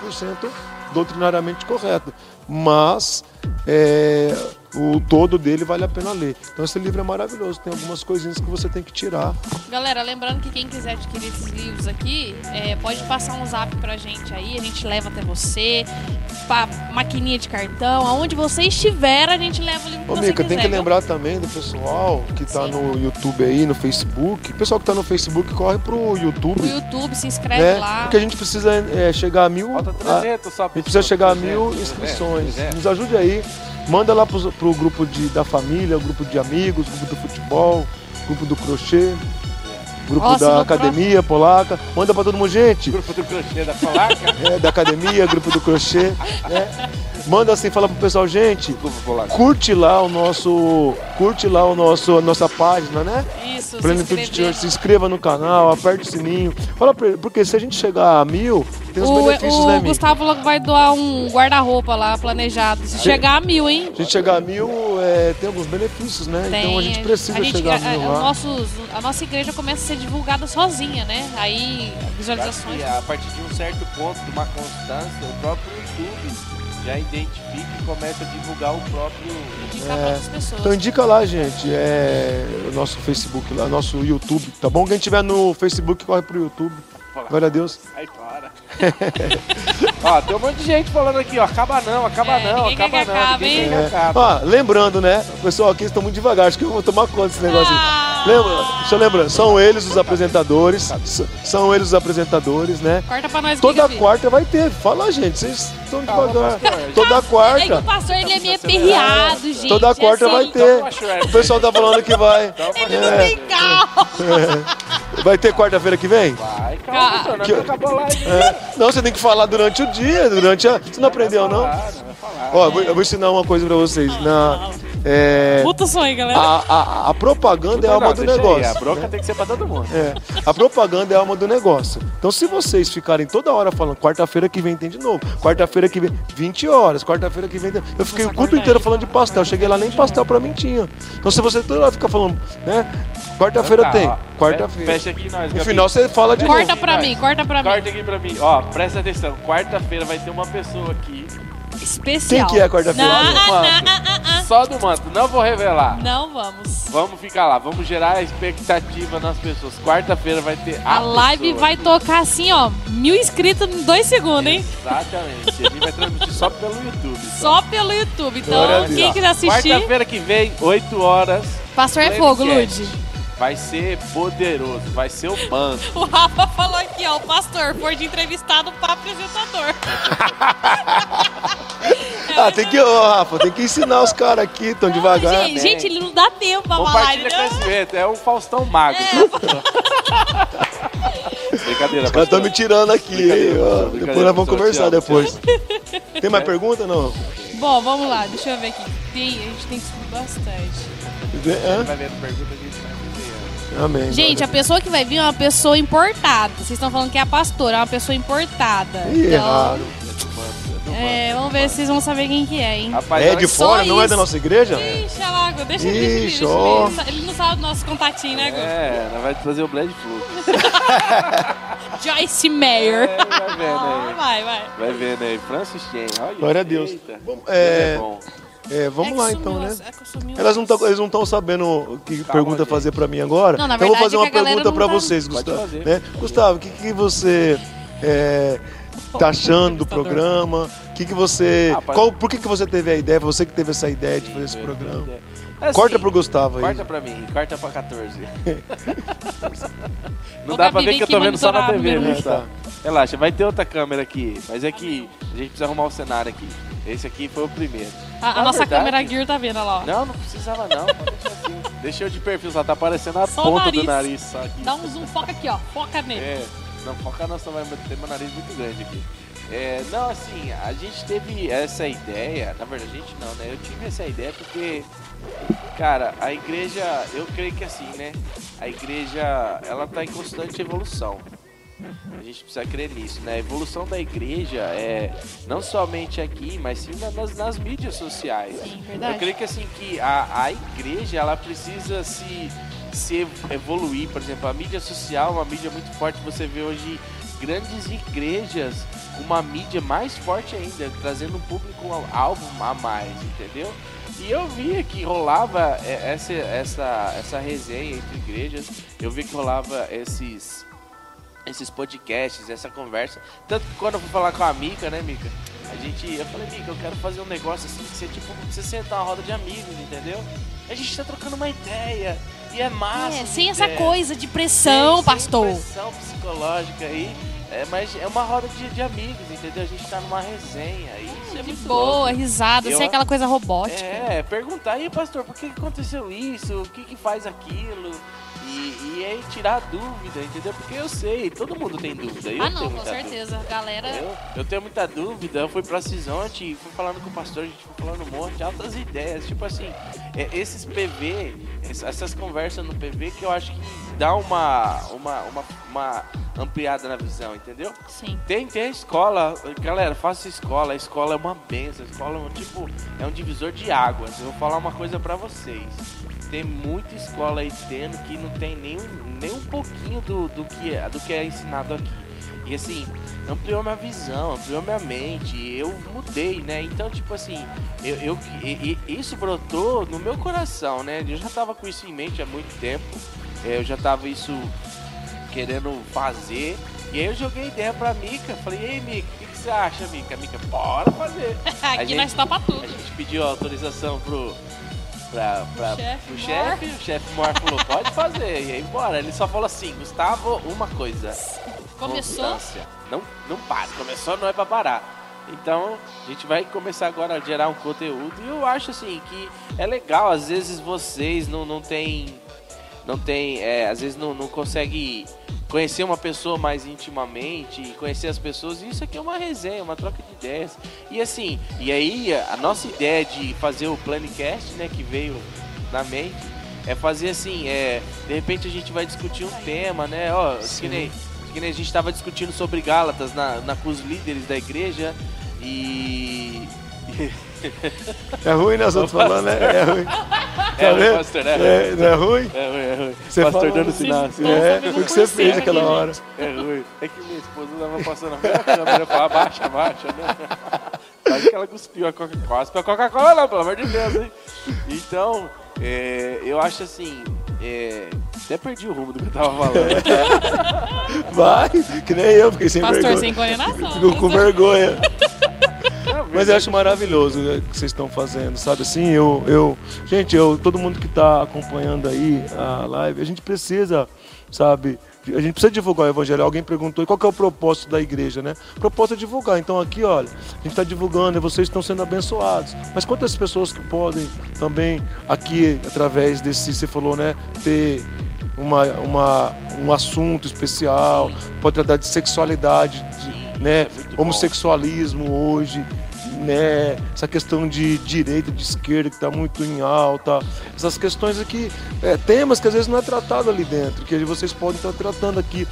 doutrinariamente correto. Mas é, o todo dele vale a pena ler. Então esse livro é maravilhoso, tem algumas coisinhas que você tem que tirar. Galera, lembrando que quem quiser adquirir esses livros aqui, é, pode passar um zap pra gente aí, a gente leva até você, pra maquininha de cartão, aonde você estiver, a gente leva o livro Ô, que Mica, você tem quiser, que lembrar também do pessoal que tá Sim. no YouTube aí, no Facebook. O pessoal que tá no Facebook corre pro YouTube. O YouTube, se inscreve Né? lá. Porque a gente precisa é, chegar a mil. Falta a- 300 só. A gente precisa chegar a mil inscrições. Nos ajude aí. Manda lá pro, pro grupo de, da família, o grupo de amigos, grupo do futebol, grupo do crochê, grupo Nossa, da academia polaca. Manda pra todo mundo, gente. Grupo do crochê da polaca. É, da academia, grupo do crochê. né? Manda assim, fala pro pessoal, gente, curte lá o nosso. Curte lá o nosso, a nossa página, né? Isso, se Plenitude inscrever. Church, se inscreva no canal, aperte o sininho. Fala pra ele, porque se a gente chegar a mil, tem os O, benefícios, o né, Mico? Gustavo logo vai doar um guarda-roupa lá planejado. Se chegar a mil, hein? A gente chegar a mil, é, tem alguns benefícios, né? Tem, então a gente precisa a gente- chegar a a- mil a- lá. nossos- a nossa igreja começa a ser divulgada sozinha, né? Aí, visualizações. E a partir de um certo ponto, de uma constância, o próprio YouTube já identifica e começa a divulgar o próprio. Indicar outras pessoas. Então indica lá, gente, é, o nosso Facebook lá, nosso YouTube, tá bom? Quem tiver no Facebook, corre pro YouTube. Glória a Deus. Ai, para. [LAUGHS] ó, tem um monte de gente falando aqui, ó. Acaba não, acaba É, não, acaba que não. acabe, ninguém. Ó, lembrando, né? Pessoal aqui estão muito devagar, acho que eu vou tomar conta desse negócio. aí. Ah. Lembra? Deixa eu lembrar, são eles os apresentadores, são eles os apresentadores, né? Corta pra nós Toda quarta vai ter. Fala, gente, vocês Calma, devagar. pastor. Toda É que o quarta. pastor ele é meio aperreado, acelerando. gente. Toda quarta assim, vai ter. O pessoal tá falando que vai. Ele não É. tem calma. Vai ter quarta-feira que vem? Vai, Ca- calma, pastor, não que- acabou live. É. Não, você tem que falar durante o dia, durante a. Você não aprendeu, não? Não. Ó, eu vou, eu vou ensinar uma coisa pra vocês. Na, é, Puta sonho, galera. a, a, a propaganda é a Não, alma do deixa aí, negócio. A bronca tem que ser pra todo mundo. É, a propaganda é a alma do negócio. Então, se vocês ficarem toda hora falando, quarta-feira que vem tem de novo, quarta-feira que vem, 20 horas, quarta-feira que vem. tem- Eu fiquei o culto inteiro falando de pastel. Cheguei lá, nem pastel pra mim tinha. Então, se você toda hora ficar falando, né? Quarta-feira Tá, tem, quarta-feira. Fecha aqui nós, No final você fala de Corta novo. pra Vai. mim, corta pra mim. Corta aqui pra mim. Ó, presta atenção. Quarta-feira vai ter uma pessoa aqui. Especial. Quem que é quarta-feira? Só do manto. [LAUGHS] Só do manto. Não vou revelar. Não vamos. Vamos ficar lá. Vamos gerar a expectativa nas pessoas. Quarta-feira vai ter a A live vai aqui. tocar assim, ó. Mil inscritos em dois segundos, hein? Exatamente. Ele vai transmitir só pelo YouTube. Só pelo YouTube. Glória a Então, Deus. quem quiser assistir, Quarta-feira que vem, 8 horas. Pastor é fogo. Lude. Vai ser poderoso. Vai ser o manto. [LAUGHS] O Rafa falou aqui, ó. O pastor foi de entrevistado pra apresentador. [LAUGHS] Ah, tem que, ó, Rafa, tem que ensinar os caras aqui, tão devagar. Gente, gente, ele não dá tempo pra falar. Compartilha entendeu? conhecimento. É o Faustão Mago. [LAUGHS] Brincadeira, Os caras estão me tirando aqui, hein? Brincadeira, ó. brincadeira, Depois nós vamos conversar depois. Tem mais pergunta? Não. Bom, vamos lá. Deixa eu ver aqui. Tem, a gente tem que subir bastante. Hã? Vai vendo pergunta, a gente vai desenhando. Amém. Gente, a pessoa que vai vir é uma pessoa importada. Vocês estão falando que é a pastora, é uma pessoa importada. Ih, Então, errado. é, vamos ver se vocês vão saber quem que é, hein? Rapaz, É de olha- fora, não é isso. da nossa igreja? Ixi, deixa ele, deixa ele, Ixi, deixa ó. ele. Não sabe do nosso contatinho, né, Gu? É, nós vai trazer o Blade Flu. [LAUGHS] Joyce Meyer. É, vai vendo aí. vai, vai. Vai vendo aí. Francis Chen, olha. Glória a Deus. Deus é, é bom. É, vamos É lá sumiu então, né? é Elas não as- tão, eles não estão sabendo o que Calma, pergunta gente. fazer pra mim agora. Não, na então eu vou fazer verdade uma é que a galera pergunta pra tá- vocês, Gustavo. fazer. Né? Gustavo, o que, que você é, tá achando do programa? O que, que você. Rapaz. Qual, por que, que você teve a ideia? Você que teve essa ideia de fazer esse programa? Assim, Corta pro Gustavo aí. Corta pra mim, corta pra 14. [LAUGHS] Não Ô, dá Gabi, pra ver que eu tô vendo só na TV, né? Tá. Relaxa, vai ter outra câmera aqui. Mas é que a gente precisa arrumar o cenário aqui. Esse aqui foi o primeiro. A, a nossa verdade- câmera gear tá vendo, olha lá. ó. Não, não precisava não. Deixar assim. Deixa eu de perfil, só tá aparecendo a Só ponta nariz. do nariz só aqui. Dá um zoom, foca aqui, ó. Foca nele. É, não, foca não, senão vai ter meu nariz muito grande aqui. É, não, assim, a gente teve essa ideia, na verdade a gente não, né? Eu tive essa ideia porque, cara, a igreja, eu creio que assim, né? A igreja, ela tá em constante evolução. A gente precisa crer nisso, né? A evolução da igreja é não somente aqui, mas sim na- nas, nas mídias sociais. Sim, Eu verdade. creio que assim que a, a igreja ela precisa se, se ev- evoluir, por exemplo, a mídia social é uma mídia muito forte. Você vê hoje grandes igrejas com uma mídia mais forte ainda, trazendo um público alvo a mais, entendeu? E eu via que rolava é, essa, essa, essa resenha entre igrejas, eu vi que rolava esses esses podcasts, essa conversa. Tanto que quando eu fui falar com a Mica, né, Mica? A gente, eu falei, Mica, eu quero fazer um negócio assim, que você, tipo, você sentar uma roda de amigos, entendeu? A gente tá trocando uma ideia. E é massa. É, sem essa coisa de pressão, Sem- pastor. Sem pressão psicológica aí. É, mas é uma roda de, de amigos, entendeu? A gente tá numa resenha. E isso é De muito boa, louco. risada, Eu- sem aquela coisa robótica. É, perguntar aí, pastor, por que que aconteceu isso? O que que faz aquilo? E, e aí tirar a dúvida, entendeu? Porque eu sei, todo mundo tem dúvida. Eu ah, tenho não, com muita dúvida. certeza. Galera. Eu, eu tenho muita dúvida, eu fui pra Cisonte, fui falando com o pastor, a gente foi falando um monte, altas ideias, tipo assim, é, esses PV, es- essas conversas no PV que eu acho que dá uma, uma, uma, uma ampliada na visão, entendeu? Sim. Tem, tem a escola, galera, faça escola, a escola é uma benção, a escola é um tipo, é um divisor de águas. Eu vou falar uma coisa pra vocês. Tem muita escola aí tendo que não tem nem, um- nem um pouquinho do, do, que é, do que é ensinado aqui. E assim, ampliou minha visão, ampliou minha mente, eu mudei, né? Então, tipo assim, eu, eu- e- e- isso brotou no meu coração, né? Eu já tava com isso em mente há muito tempo, é, eu já tava isso querendo fazer. E aí eu joguei ideia pra Mica, falei, ei Mica, o que, que você acha, Mica? A Mica, bora fazer. [LAUGHS] Aqui gente- nós topa A tudo. gente pediu autorização pro, pra, pra, Chefe pro chefe, o chefe Mor falou, pode fazer. E aí, bora. Ele só falou assim, Gustavo, uma coisa. Começou. Constância. Não, não para. Começou não é pra parar. Então, a gente vai começar agora a gerar um conteúdo. E eu acho assim que é legal. Às vezes vocês não, não tem. Não tem. É, às vezes não, não consegue conhecer uma pessoa mais intimamente, e conhecer as pessoas. Isso aqui é uma resenha, uma troca de ideias. E assim, e aí a nossa ideia de fazer o Planicast, né, que veio na mente, é fazer assim, é, de repente a gente vai discutir um tema, né? Ó, que nem, que nem a gente estava discutindo sobre Gálatas na, na, com os líderes da igreja e. É ruim, né? Os outros falando, né? É ruim. [LAUGHS] É Tá ruim, vendo? pastor, é É, não é ruim? É ruim, é ruim. Você pastor fala- dando sinal. Sim. É, foi o que você fez naquela hora. É ruim. É que minha esposa tava passando a minha câmera e falou, abaixa, abaixa, né? Quase que ela cuspiu a Coca-Cola. Cuspiu a Coca-Cola não, pelo amor de Deus, hein? Então, é, eu acho assim, é, até perdi o rumo do que eu tava falando. [LAUGHS] Vai, que nem eu, fiquei sem Pastor vergonha. sem coordenação. Ficou com vergonha. Mas eu acho maravilhoso né, o que vocês estão fazendo, sabe? Assim, eu, eu, gente, eu, todo mundo que está acompanhando aí a live, a gente precisa, sabe? A gente precisa divulgar o evangelho. Alguém perguntou, qual é o propósito da igreja, né? O propósito é divulgar. Então aqui, olha, a gente está divulgando e vocês estão sendo abençoados. Mas quantas pessoas que podem também aqui, através desse, você falou, né, ter uma, uma, um assunto especial, pode tratar de sexualidade, de, né, homossexualismo hoje, né, essa questão de direita, de esquerda que está muito em alta, essas questões aqui, é, temas que às vezes não é tratado ali dentro, que vocês podem estar tratando aqui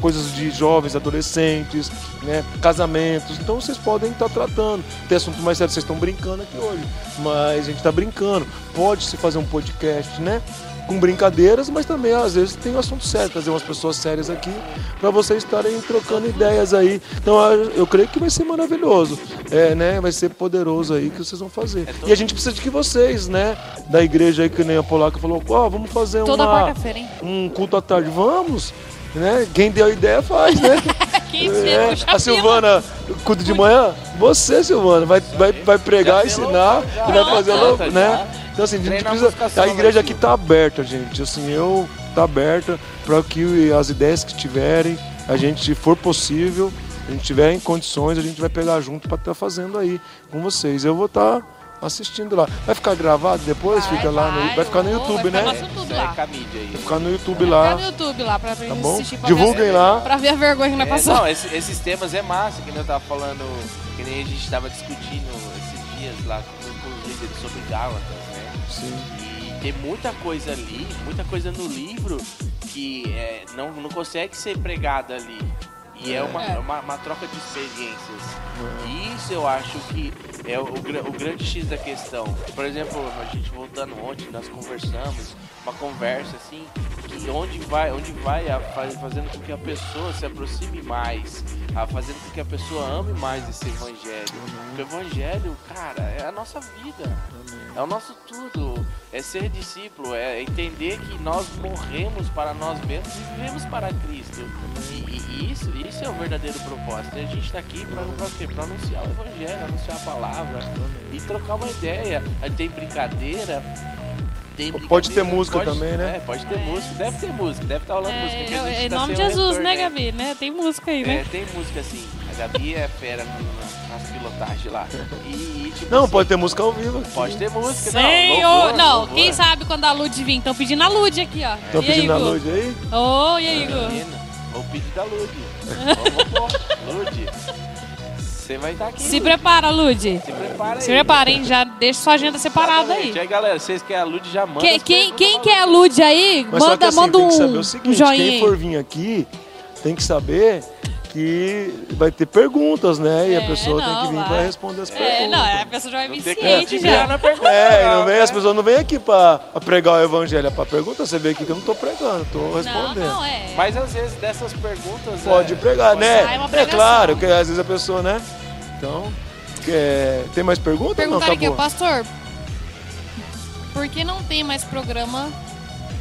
coisas de jovens, adolescentes, né, casamentos. Então vocês podem estar tratando. Tem assunto mais sério, vocês estão brincando aqui hoje, mas a gente está brincando. Pode se fazer um podcast, né? Com brincadeiras, mas também às vezes tem um assunto sério, trazer umas pessoas sérias aqui para vocês estarem trocando ideias aí. Então eu eu creio que vai ser maravilhoso, é, né? Vai ser poderoso aí que vocês vão fazer. E a gente precisa de que vocês, né? Da igreja aí que nem a Polaca falou, ó, vamos fazer Toda uma um culto à tarde, vamos, né? Quem deu a ideia faz, né? [LAUGHS] Quem É, a. Silvana, culto de manhã, você, Silvana, vai, vai, vai pregar, ensinar louvor, já. e vai fazer já. né? Então assim, a gente precisa. A igreja vai, aqui tá aberta, gente. Assim, eu tá aberta para que as ideias que tiverem, a gente, se for possível, a gente tiver em condições, a gente vai pegar junto para estar fazendo aí com vocês. Eu vou estar assistindo lá. Vai ficar gravado depois? Vai, Fica lá no, vai, vai ficar no YouTube, vai né? ficar lá. aí. Vai ficar no YouTube lá, no YouTube lá pra pra tá gente bom? assistir. Pra Divulguem ver, lá. Pra ver a vergonha que nós É, passamos. não, esse- esses temas é massa, que nem eu tava falando, que nem a gente estava discutindo esses dias lá com, com os líderes sobre Gálatas, né? Sim. E tem muita coisa ali, muita coisa no livro que é, não, não consegue ser pregada ali. E é, uma, É. uma, uma troca de experiências. E isso eu acho que é o, o grande X da questão. Por exemplo, a gente voltando ontem, nós conversamos, uma conversa assim, onde vai, onde vai a- fa- fazendo com que a pessoa se aproxime mais, a fazendo com que a pessoa ame mais esse evangelho. O evangelho, cara, é a nossa vida. É o nosso tudo. É ser discípulo, é entender que nós morremos para nós mesmos e vivemos para Cristo. E, e isso, isso é o verdadeiro propósito. A gente está aqui para quê? Para anunciar o evangelho, anunciar a palavra e trocar uma ideia. Aí tem brincadeira. Tem Pode ter música pode- também, né? É, pode ter música. Deve ter música, deve estar rolando música. que a É, gente em tá nome de Jesus, retorno, né, Gabi? Né? Tem música aí, É, né? tem música assim. A Gabi é fera na- nas pilotagens lá. E, e, tipo Não, assim, pode ter música ao vivo. aqui. Pode ter música, Senhor! não. louvor, não, louvor. quem sabe quando a Lud vir? Estão pedindo a Lud aqui, ó. Estão e aí, pedindo a luz aí? Ô, e aí, Igor? Vou pedir da Lud. Vamos. Lud, você vai estar aqui. Se prepara, Lud. Se prepara aí. Se prepara, hein? Já deixa sua agenda separada aí. Exatamente. Aí, galera, vocês querem a Lud, já manda. Quem, quem, quem quer a Lud. Aí, Mas só que manda, assim, manda tem que um, saber o um seguinte, joinha quem for vir aqui tem que saber que vai ter perguntas, né? E a É, pessoa tem não, que vir para responder as É, perguntas. não, a pessoa já vai Não vir tem ciente já. na pergunta. É, não vem, né? as pessoas não vêm aqui para pregar o evangelho, é para pergunta. Você vê aqui que eu não tô pregando, tô Não, respondendo. não, é. Mas às vezes dessas perguntas. Pode é, pregar, pode- né? Ah, é uma É claro, que às vezes a pessoa, né? Então, é, tem mais perguntas? Não, Perguntaram aqui, pastor, por que não tem mais programa?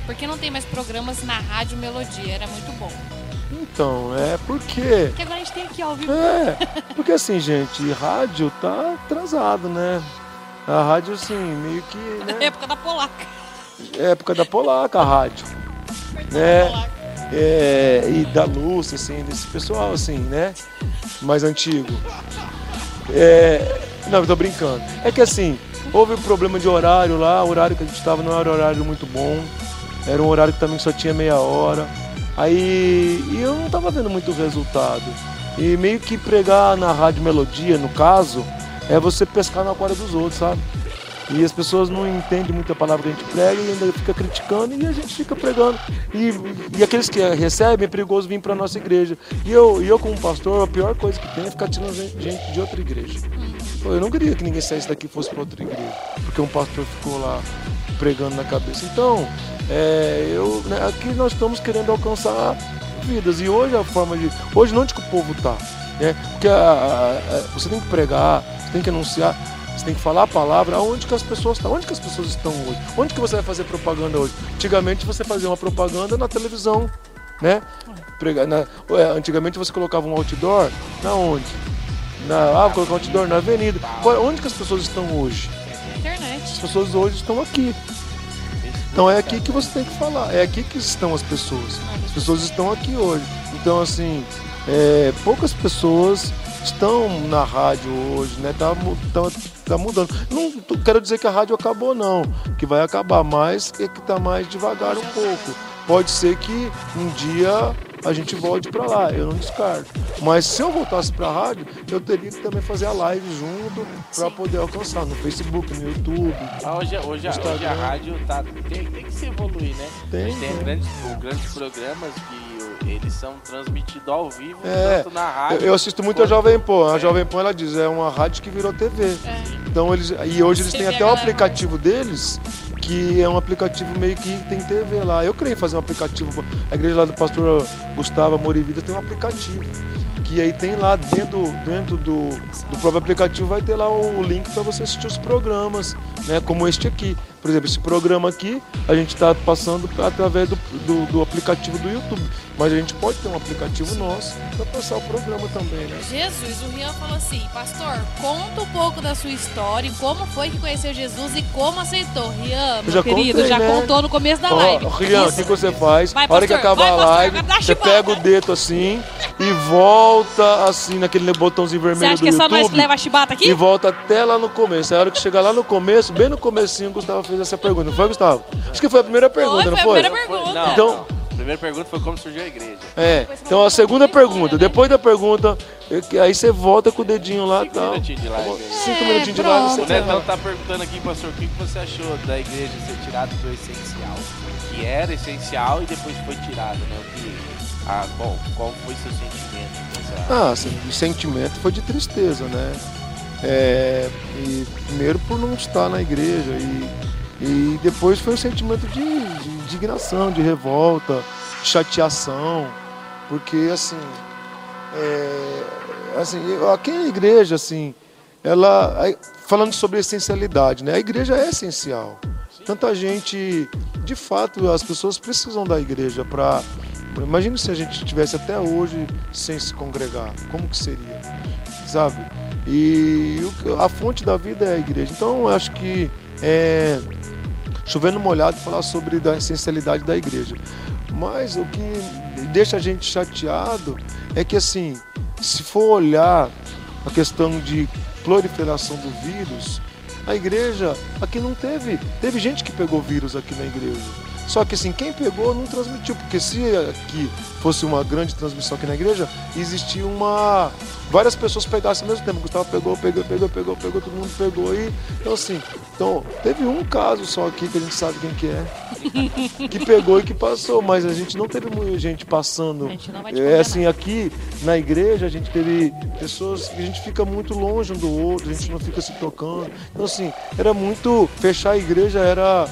Por que não tem mais programas na Rádio Melodia? Era muito bom. Então, é porque. Que agora a gente tem aqui ao vivo. É, porque assim, gente, rádio tá atrasado, né? A rádio, assim, meio que. Na Né? [LAUGHS] época da polaca. É época da polaca, a rádio. Né? Polaca. É, e da Lúcia, assim, desse pessoal, assim, né? Mais antigo. É, não, eu tô brincando. É que assim, houve um problema de horário lá, o horário que a gente estava não era um horário muito bom. Era um horário que também só tinha meia hora. Aí e eu não tava vendo muito resultado. E meio que pregar na rádio melodia, no caso, é você pescar na aquário dos outros, sabe? E as pessoas não entendem muito a palavra que a gente prega e ainda fica criticando e a gente fica pregando. E, e aqueles que recebem é perigoso vir para nossa igreja. E eu, e eu como pastor, a pior coisa que tem é ficar tirando gente de outra igreja. Eu não queria que ninguém saísse daqui e fosse para outra igreja, porque um pastor ficou lá pregando na cabeça. Então, é, eu, né, aqui nós estamos querendo alcançar vidas. E hoje a forma de. Hoje onde que o povo está? Né? Porque a- a- a- você tem que pregar, você tem que anunciar, você tem que falar a palavra aonde que as pessoas estão, onde que as pessoas estão hoje, onde que você vai fazer propaganda hoje. Antigamente você fazia uma propaganda na televisão, né? Prega- na- antigamente você colocava um outdoor na onde? Na, ah, colocar um outdoor na avenida. Onde que as pessoas estão hoje? Na internet. As pessoas hoje estão aqui. Então é aqui que você tem que falar, é aqui que estão as pessoas. As pessoas estão aqui hoje. Então, assim, é, poucas pessoas estão na rádio hoje, né? Tá, tá, tá mudando. Não quero dizer que a rádio acabou, não. Que vai acabar, mas é que tá mais devagar um pouco. Pode ser que um dia a gente volte para lá, eu não descarto. Mas se eu voltasse para a rádio, eu teria que também fazer a live junto para poder alcançar no Facebook, no YouTube. Ah, hoje, hoje, hoje a rádio tá, tem, tem que se evoluir, né? Tem, a gente tem tem. grandes, grandes programas que eles são transmitidos ao vivo, É, tanto na Eu, rádio. eu assisto muito a Jovem Pan. A É. Jovem Pan ela diz, é uma rádio que virou TV. É. Então eles e hoje eles têm até o galera aplicativo deles, que é um aplicativo meio que tem TV lá. Eu creio fazer um aplicativo. A igreja lá do pastor Gustavo Morivida tem um aplicativo. Que aí tem lá dentro, dentro do, do próprio aplicativo vai ter lá o link para você assistir os programas, né? Como este aqui. Por exemplo, esse programa aqui a gente está passando através do, do, do aplicativo do YouTube. Mas a gente pode ter um aplicativo nosso para passar o programa também, né? Jesus, o Rian falou assim, pastor, conta um pouco da sua história, e como foi que conheceu Jesus e como aceitou. Rian, meu já querido, contei, já né? contou no começo da Ó, live. Rian, o que, você faz? Vai, a hora que pastor, acabar vai, a pastor, live, você pega o dedo assim e volta assim naquele botãozinho Você vermelho acha do que é só nós que YouTube leva a chibata e aqui? volta até lá no começo. Aí a hora que chegar lá no começo, bem no comecinho, o Gustavo fez essa pergunta. Não foi, Gustavo? Acho que foi a primeira pergunta, Foi, não foi a foi? primeira Foi- pergunta. Não, Então- não. A primeira pergunta foi como surgiu a igreja. É. Então a segunda pergunta, depois da pergunta, é aí você volta com o dedinho lá e Cinco tal. minutinhos de live. Cinco É, minutinhos de live, você O Netão tá perguntando aqui, pastor, o que que você achou da igreja ser tirado do essencial? Que era essencial e depois foi tirado, né? O que, ah, bom, qual foi seu sentimento? Ah, assim, o sentimento foi de tristeza, né? É, e primeiro por não estar na igreja e, e depois foi o sentimento de, de indignação, de revolta, de chateação, porque assim, é, assim, aqui na igreja, assim, ela, falando sobre essencialidade, né? A igreja é essencial. Tanta gente, de fato, as pessoas precisam da igreja para Imagina se a gente estivesse até hoje sem se congregar, como que seria, sabe? E a fonte da vida é a igreja. Então, eu acho que é chovendo molhado falar sobre da essencialidade da igreja. Mas o que deixa a gente chateado é que assim, se for olhar a questão de proliferação do vírus, a igreja aqui não teve, teve gente que pegou vírus aqui na igreja. Só que assim, quem pegou não transmitiu, porque se aqui fosse uma grande transmissão aqui na igreja, existia uma várias pessoas pegassem ao mesmo tempo. Gustavo pegou, pegou, pegou, pegou, pegou, todo mundo pegou aí. Então assim, então teve um caso só aqui que a gente sabe quem que é, [LAUGHS] que pegou e que passou, mas a gente não teve muita gente passando. A gente não vai te É assim, aqui na igreja a gente teve pessoas que a gente fica muito longe um do outro, a gente não fica se tocando. Então assim, era muito fechar a igreja era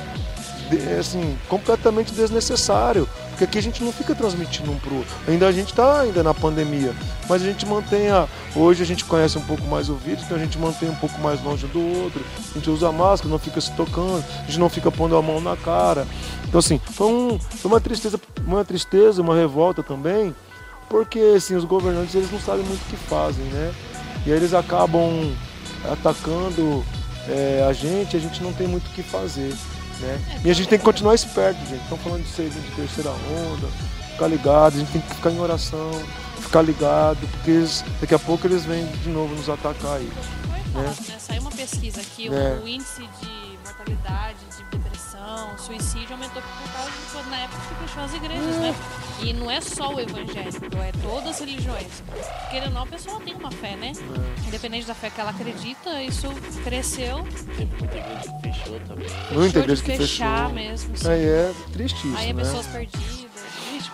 assim, completamente desnecessário, porque aqui a gente não fica transmitindo um pro outro. Ainda a gente está ainda na pandemia, mas a gente mantém a hoje a gente conhece um pouco mais o vírus, então a gente mantém um pouco mais longe do outro. A gente usa máscara, não fica se tocando, a gente não fica pondo a mão na cara. Então assim, foi, um, foi uma tristeza, uma tristeza, uma revolta também, porque assim, os governantes eles não sabem muito o que fazem, né? E aí eles acabam atacando é, a gente, a gente não tem muito o que fazer. Né? E a gente tem que continuar esperto, gente. Estão falando de, ser, de terceira onda, ficar ligado, a gente tem que ficar em oração, ficar ligado, porque daqui a pouco eles vêm de novo nos atacar aí. Fato, né? Saiu uma pesquisa que É. o índice de mortalidade, de depressão, suicídio aumentou por causa de na época que fechou as igrejas, né? E não é só o evangélico, é todas as religiões. Querendo ou não, a pessoa tem uma fé, né? Independente da fé que ela acredita, isso cresceu. Teve muita igreja que fechou também. Muita igreja de que fechar fechou. mesmo. assim. Aí é triste isso, Aí é né? pessoas perdidas.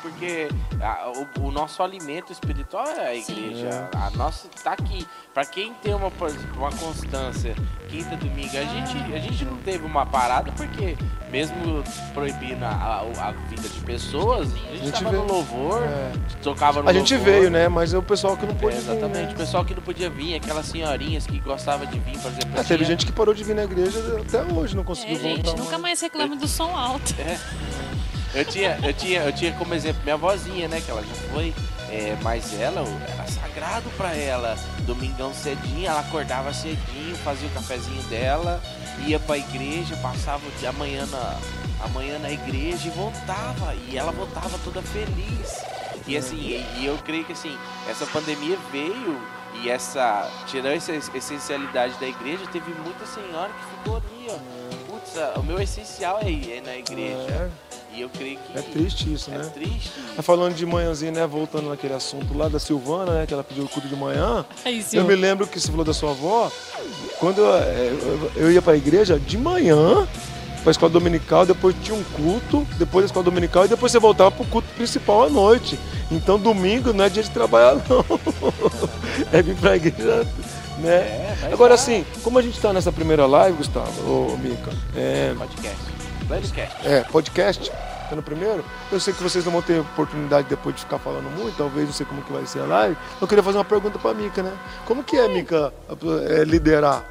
Porque a- o, o nosso alimento espiritual é a Sim. igreja. A nossa tá aqui. Pra quem tem uma, uma constância, quinta, domingo, a gente, a gente não teve uma parada porque mesmo proibindo a, a- a vida de pessoas, a gente, gente tava vê- no louvor, É. tocava no A gente louvor. veio, né? Mas é o pessoal que não É, pôde vir, exatamente, né? o pessoal que não podia vir, aquelas senhorinhas que gostavam de vir, exemplo. É, teve gente que parou de vir na igreja até hoje, não É, conseguiu gente, voltar. nunca mais reclame do som alto. Eu tinha, eu tinha, eu tinha como exemplo minha vozinha, né? Que ela já foi. é, mas ela, era sagrado pra ela. Domingão cedinho, ela acordava cedinho, fazia o cafezinho dela, ia pra igreja, passava o dia- a manhã na, a manhã na igreja e voltava. E ela voltava toda feliz. E assim, e, e eu creio que assim, essa pandemia veio e essa. Tirando essa es- essencialidade da igreja, teve muita senhora que ficou ali, ó. Putz, a- o meu essencial é, ir- é na igreja. É, E eu creio que. é triste isso, É né? triste. Tá falando de manhãzinha, né? Voltando naquele assunto lá da Silvana, né? Que ela pediu o culto de manhã. É isso. Eu me lembro que você falou da sua avó. Quando eu, eu, eu ia pra igreja de manhã, pra escola dominical, depois tinha um culto, depois da escola dominical, e depois você voltava pro culto principal à noite. Então domingo não é dia de trabalhar, não. [LAUGHS] É vir pra igreja, né? É, Agora assim, como a gente tá nessa primeira live, Gustavo, ô Mica, é, Podcast. Playlist. é, podcast, no primeiro. Eu sei que vocês não vão ter oportunidade depois de ficar falando muito, talvez não sei como que vai ser a live. Eu queria fazer uma pergunta pra Mica, né? Como que é, Mica, é, liderar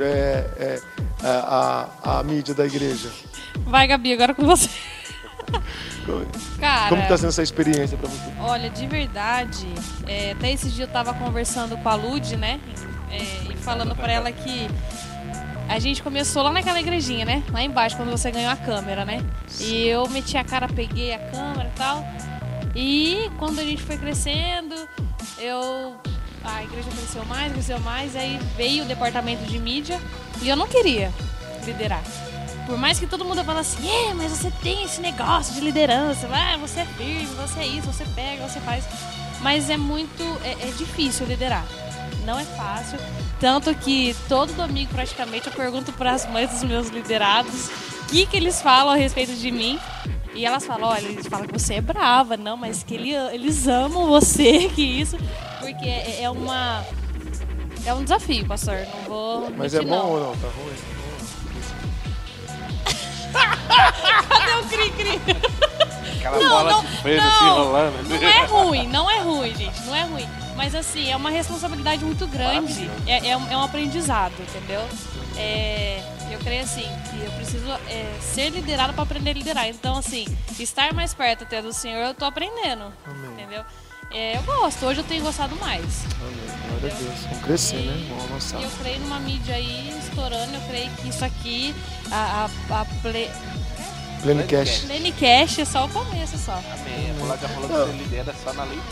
é, é, a, a, a mídia da igreja? Vai, Gabi, agora com você. Como, Cara, como que tá sendo essa experiência pra você? olha, de verdade, é, até esse dia eu tava conversando com a Lud, né? É, e falando pra ela que a gente começou lá naquela igrejinha, né? Lá embaixo, quando você ganhou a câmera, né? E eu meti a cara, peguei a câmera e tal. E quando a gente foi crescendo, eu. A igreja cresceu mais, cresceu mais, aí veio o departamento de mídia e eu não queria liderar. Por mais que todo mundo falasse assim, é, mas você tem esse negócio de liderança, ah, você é firme, você é isso, você pega, você faz. Mas é muito. é- é difícil liderar. Não é fácil. Tanto que todo domingo, praticamente, eu pergunto para as mães dos meus liderados o que, que eles falam a respeito de mim. E elas falam: olha, eles falam que você é brava, não, mas que ele- eles amam você, [LAUGHS] que isso. Porque é, é uma. É um desafio, pastor. Não vou. Mas é mentir, bom não. ou não? Tá ruim? [LAUGHS] Cadê o cri-cri? Aquela Não, bola não, de freio não. assim rolando. Não é ruim, não é ruim, gente, não é ruim. Mas assim, é uma responsabilidade muito grande. É, é, um, é um aprendizado, entendeu? É, eu creio assim, que eu preciso é, ser liderado para aprender a liderar. Então, assim, estar mais perto até do Senhor, eu tô aprendendo. Amém. Entendeu? É, eu gosto, hoje eu tenho gostado mais. Amém. Glória a Deus. Vamos crescer, né? Vamos avançar. E eu creio numa mídia aí estourando, eu creio que isso aqui, a, a, a Play, Plenicast. Playcast é só o começo só. Amém. A falou que você lidera só na leitura.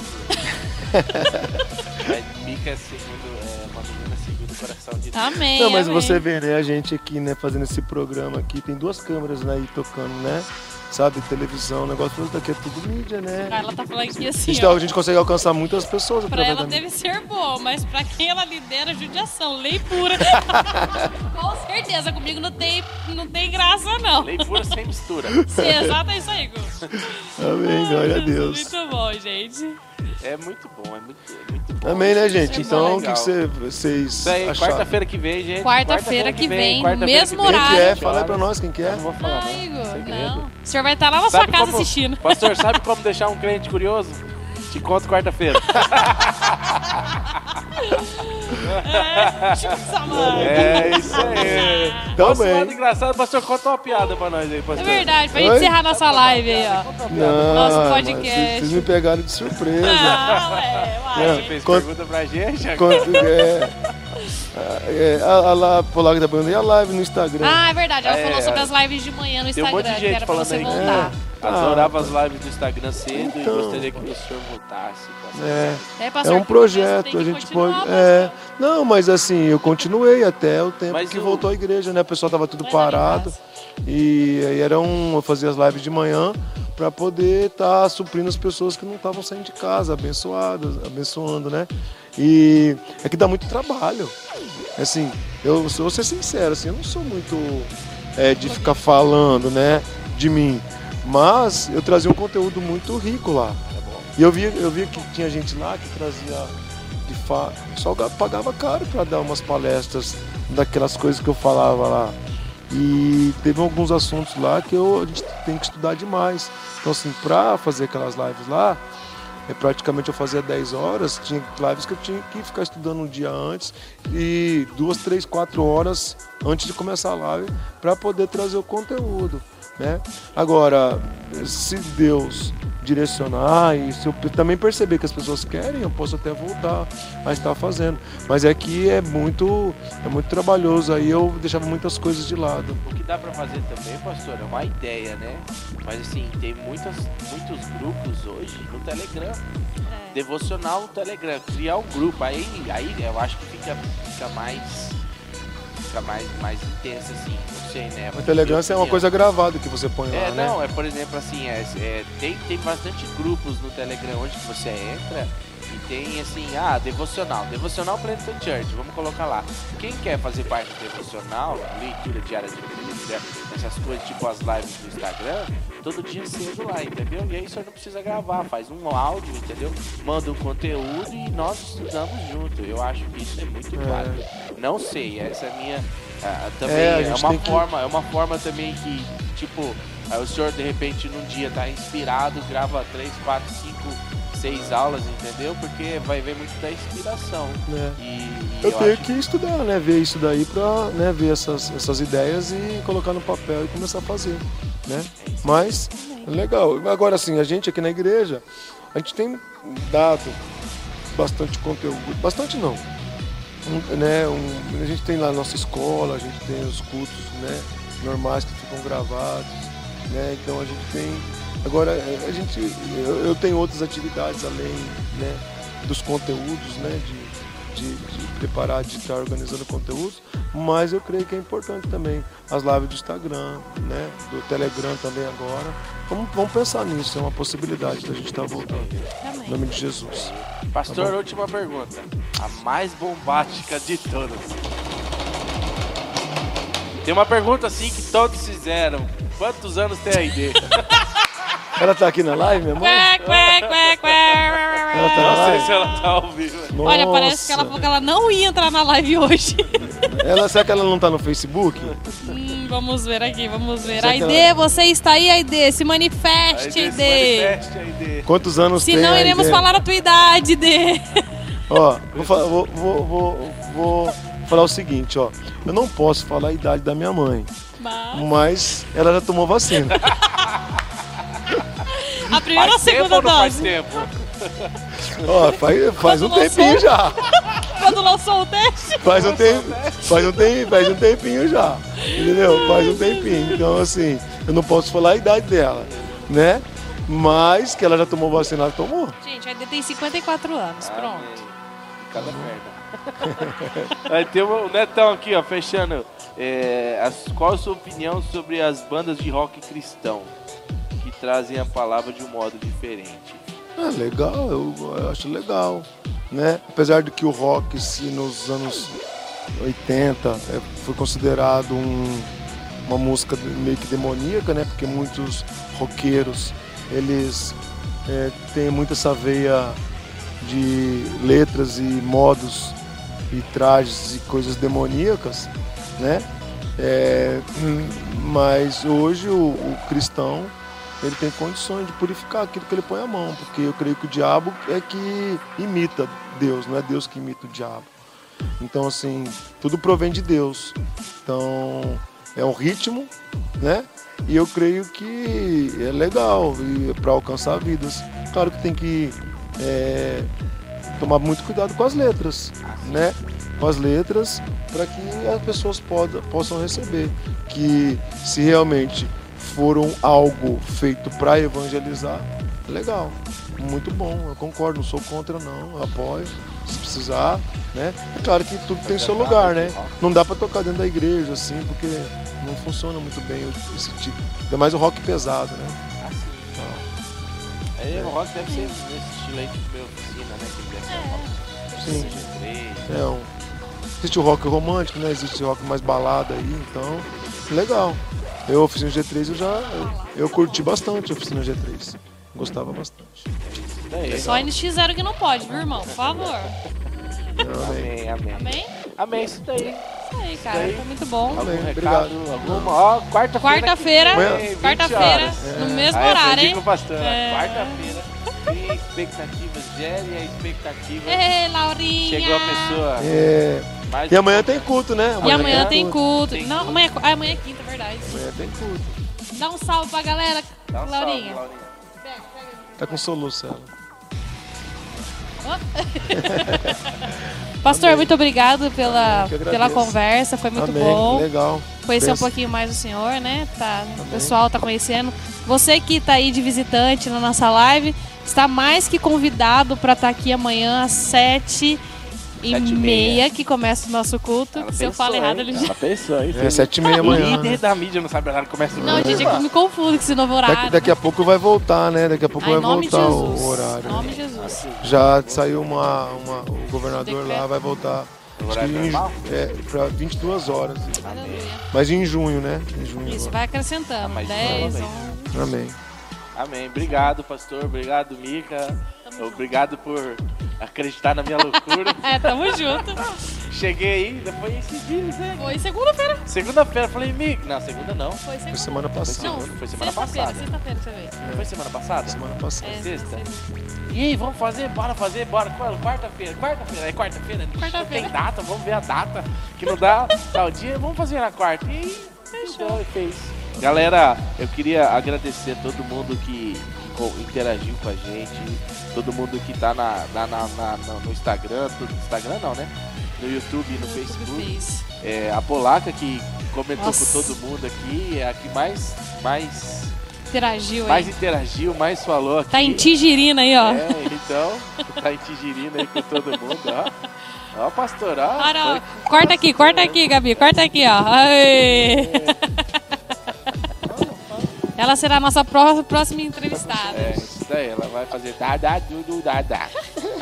[LAUGHS] Mica é segundo, é uma menina segundo o coração de Deus. Amém. Não, mas amém. você vê, né, a gente aqui, né, fazendo esse programa aqui, tem duas câmeras né, aí tocando, né? Sabe, televisão, negócio, tudo daqui é tudo mídia, né? Ela tá falando aqui A assim, gente, ó. a gente consegue alcançar muitas pessoas Pra ela deve ser boa, mas pra quem ela lidera, judiação, lei pura. [LAUGHS] Com certeza, comigo não tem, não tem graça, não. Lei pura sem mistura. Sim, exato, é isso aí, Gu. Amém, glória a Deus. Muito bom, gente. É muito bom, é muito, é muito bom. Amém, né, gente? É Então, o que você- vocês acharam? quarta-feira que vem, gente. Quarta-feira que vem, quarta-feira mesmo vem. Quem que é? horário. Fala aí pra nós quem que Eu é. não vou falar, Ai, não. Gu, Segredo. não. O senhor vai estar lá na sua Sabe casa como- assistindo. Pastor, sabe como deixar um crente curioso? Te conto quarta-feira. [LAUGHS] É. É isso aí. Também. Nossa, lado engraçado, pastor, conta uma piada pra nós aí, É pastor. verdade, pra gente Oi? encerrar nossa live aí, ó. Não, Nosso mas podcast. Vocês, vocês me pegaram de surpresa. Ah, ué, Você uai. fez Quanto- pergunta pra gente agora? Quando, é, é, a, a, lá, Polaco da Banda e a live no Instagram. Ah, é verdade. Ela É, falou sobre é. as lives de manhã no Tem um Instagram, monte de que gente era pra falando você aí voltar. Ah, adorava as lives do Instagram cedo Então. e gostaria que o senhor voltasse. É. É, É pastor, um projeto, a gente pode. É, não, mas assim, eu continuei até o tempo Mas que o- voltou a igreja, né? O pessoal tava tudo Mas parado. E aí era um, eu fazia as lives de manhã para poder estar suprindo as pessoas que não estavam saindo de casa, abençoadas, abençoando, né? E é que dá muito trabalho. Assim, eu vou ser sincero, assim, eu não sou muito é, de ficar falando, né, de mim, mas eu trazia um conteúdo muito rico lá. E eu via, eu via que tinha gente lá que trazia de fa... só pagava caro para dar umas palestras daquelas coisas que eu falava lá. E teve alguns assuntos lá que eu, a gente tem que estudar demais. Então, assim, para fazer aquelas lives lá, é, praticamente eu fazia 10 horas, tinha lives que eu tinha que ficar estudando um dia antes e duas, três, quatro horas antes de começar a live para poder trazer o conteúdo. Né? Agora, se Deus direcionar e se eu também perceber que as pessoas querem, eu posso até voltar a estar fazendo. Mas é que é muito, é muito trabalhoso, aí eu deixava muitas coisas de lado. O que dá pra fazer também, pastor, é uma ideia, né? Mas assim, tem muitas, muitos grupos hoje no Telegram. É. Devocional no Telegram. Criar um grupo. Aí, aí eu acho que fica, fica mais. Fica mais, mais intenso assim. Não sei, né? O Telegram é uma coisa gravada que você põe lá, É, né? não, é por exemplo assim, é, é, tem, tem bastante grupos no Telegram onde que você entra e tem assim, ah, devocional, devocional Planeta Church, vamos colocar lá. Quem quer fazer parte do devocional, leitura diária de Bíblia, essas coisas tipo as lives do Instagram, todo dia cedo lá, entendeu? E aí você não precisa gravar, faz um áudio, entendeu? Manda um conteúdo e nós estudamos junto. Eu acho que isso é muito válido. Não sei, essa é a minha. ah, também É, é, uma tem que- forma, é uma forma também que, tipo, o senhor de repente num dia tá inspirado, grava 3, 4, 5, 6 aulas, entendeu? Porque vai ver muito da inspiração. né? E, e Eu, tenho acho que estudar, né? Ver isso daí pra né, ver essas, essas ideias e colocar no papel e começar a fazer, né? Mas, legal. Agora, assim, a gente aqui na igreja, a gente tem dado bastante conteúdo. Bastante não. Um, né, um- a gente tem lá a nossa escola, a gente tem os cultos né, normais que ficam gravados, né? Então a gente tem. Agora eh, a gente. Eu, eu tenho outras atividades além né, dos conteúdos, né? De, de, de preparar, de estar organizando conteúdos, mas eu creio que é importante também as lives do Instagram, né? Do Telegram também agora. Vamos, vamos pensar nisso, é uma possibilidade da gente estar voltando. Em nome de Jesus. Pastor, Tá última pergunta. A mais bombástica de todas. Tem uma pergunta assim que todos fizeram. Quantos anos tem a ID? [LAUGHS] Ela tá aqui na live, minha mãe? Ela tá na Não sei live? se ela tá ao vivo. Olha, parece que ela falou que ela não ia entrar na live hoje. Ela, será que ela não tá no Facebook? Hum, vamos ver aqui, vamos ver. Será que Aide, ela- você está aí, Aide? Se A manifeste, ID se Aide. manifeste, a ID. Quantos anos tem? Senão a iremos ideia? falar a tua idade, Aide. Ó, vou, fa- vou, vou, vou, vou falar o seguinte, ó. Eu não posso falar a idade da minha mãe, Mas mas ela já tomou vacina. [LAUGHS] a primeira ou a segunda ou não faz dose? tempo? Ó, faz, faz um Quando tempinho lançou? já. Quando lançou o teste? Faz um tempo, faz um tempo, faz um tempinho já. Entendeu? Faz um tempinho. Então assim, eu não posso falar a idade dela, né? Mas que ela já tomou vacina, ela tomou. Gente, a Aide tem 54 anos, pronto. Amém. Cada merda. [LAUGHS] Aí tem o Netão aqui, ó, fechando. É, as- qual a sua opinião sobre as bandas de rock cristão que trazem a palavra de um modo diferente? É legal, eu, eu acho legal, né? Apesar de que o rock, se nos anos 80 é, foi considerado um- uma música meio que demoníaca, né? Porque muitos roqueiros eles é, têm muito essa veia de letras e modos e trajes e coisas demoníacas, né? É, mas hoje o, o cristão ele tem condições de purificar aquilo que ele põe a mão, porque eu creio que o diabo é que imita Deus, não é Deus que imita o diabo. Então, assim, tudo provém de Deus. Então, é um ritmo, né? E eu creio que é legal para alcançar vidas. Claro que tem que é, tomar muito cuidado com as letras, né? Com as letras, para que as pessoas poda, possam receber. Que se realmente foram algo feito para evangelizar, é legal, muito bom. Eu concordo, não sou contra não, eu apoio. Se precisar, né? É claro que tudo tem seu lugar, né? Não dá para tocar dentro da igreja assim, porque não funciona muito bem esse tipo. Ainda mais o rock pesado, né? Aí o rock deve ser nesse estilo aí tipo meio oficina, né? Que deve ser um rock Sim. G3. É um, existe o rock romântico, né? Existe o rock mais balada aí, então legal. Eu, oficina G3, eu já eu, eu curti bastante a oficina G3. Gostava bastante. Daí, Só NX0 que não pode, viu, irmão? Por favor. Amém. Amém, amém. Amém? Isso daí. Isso aí, cara. Daí. Foi muito bom. Amém, recado? obrigado. Alguma? Ó, quarta-feira. Quarta-feira, que vem, 20 quarta-feira, horas. no mesmo Aí horário, aprendi hein? pastor. É. Quarta-feira. Tem expectativas, gere a expectativa. Ei, Laurinha! Chegou a pessoa. É, e amanhã tem culto, né? E amanhã tem tem culto. Tem Não, culto. amanhã, ah, amanhã é quinta, verdade. Amanhã tem. Dá um salve pra galera, Dá um salve, Laurinha. Laurinha. Tá com soluço ela. [LAUGHS] Pastor, Amém. muito obrigado pela, pela conversa, foi muito Amém, bom. legal. Conhecer um Pensa- pouquinho mais o senhor, né? Tá, o pessoal tá conhecendo. Você que tá aí de visitante na nossa live, está mais que convidado para estar aqui amanhã às sete e Sete e meia, meia. que começa o nosso culto. Ela Se eu falo errado, ele já. Ela pensou, hein? É, sete e meia amanhã. Líder da mídia não sabe a hora que começa o Não, gente, é que eu me confundo com esse novo Daqui, horário. daqui a pouco vai voltar, né? Daqui a pouco Ai, vai voltar Jesus. o horário. Em nome de Jesus. Já saiu uma, uma- o governador lá, vai voltar O horário em, normal? é, para 22 horas. Aleluia. Mas em junho, né? Em junho. Isso, agora. vai acrescentando. Ah, mas 10, não, 11. Amém. Amém. Obrigado, pastor. Obrigado, Mica. Obrigado por acreditar na minha loucura. [LAUGHS] É, tamo junto. Cheguei aí, depois esses dias, né? Foi segunda-feira. Segunda-feira, falei, Mica. Não, segunda não. Foi segunda. Foi semana passada. Não, Foi semana sexta-feira, passada. sexta-feira você veio. Não foi semana passada? Semana passada. É, Sexta? sexta. E aí, vamos fazer? Bora fazer? Bora. Qual? Quarta-feira. Quarta-feira. É quarta-feira? Quarta-feira. Não tem data, vamos ver a data. Que não dá tal dia, vamos fazer na quarta. E aí, fechou e fez. Galera, eu queria agradecer a todo mundo que co- interagiu com a gente, todo mundo que tá na, na- na- na- no- no Instagram, tudo- Instagram não, né? No YouTube e no Facebook. É, a Polaca que comentou Nossa. com todo mundo aqui, é a que mais, mais, Interagiu mais aí. interagiu, mais falou aqui. Tá em Tigirina aí, ó. É, então, tá em Tigirina aí com todo mundo, ó. Ó, pastor, ó. Olha, ó. Foi- Corta aqui, corta aqui, Gabi, corta aqui, ó. Aê. Ela será a nossa pró- próxima entrevistada. É, isso daí, ela vai fazer da, da, du, du, da, da.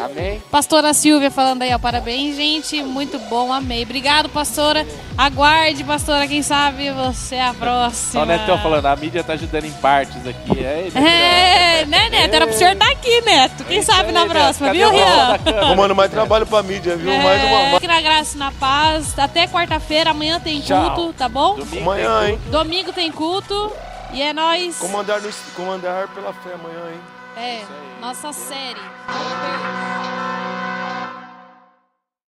Amém? Pastora Silvia falando aí, ó. Parabéns, gente. Muito bom, amei. Obrigado, pastora. Aguarde, pastora. Quem sabe você é a Ó, próxima. o Netão falando, a mídia tá ajudando em partes aqui. É. É, né, Neto? Era pro senhor estar aqui, Neto. Quem Isso sabe aí, na próxima, viu, Rian? Comando mais trabalho pra mídia, viu? É, Mais uma. Fique na graça e na paz. Até quarta-feira. Amanhã tem Tchau. culto, tá bom? Domingo Amanhã, hein? Domingo tem culto. E é nóis. Comandar, no, comandar pela fé amanhã, hein? É, nossa série.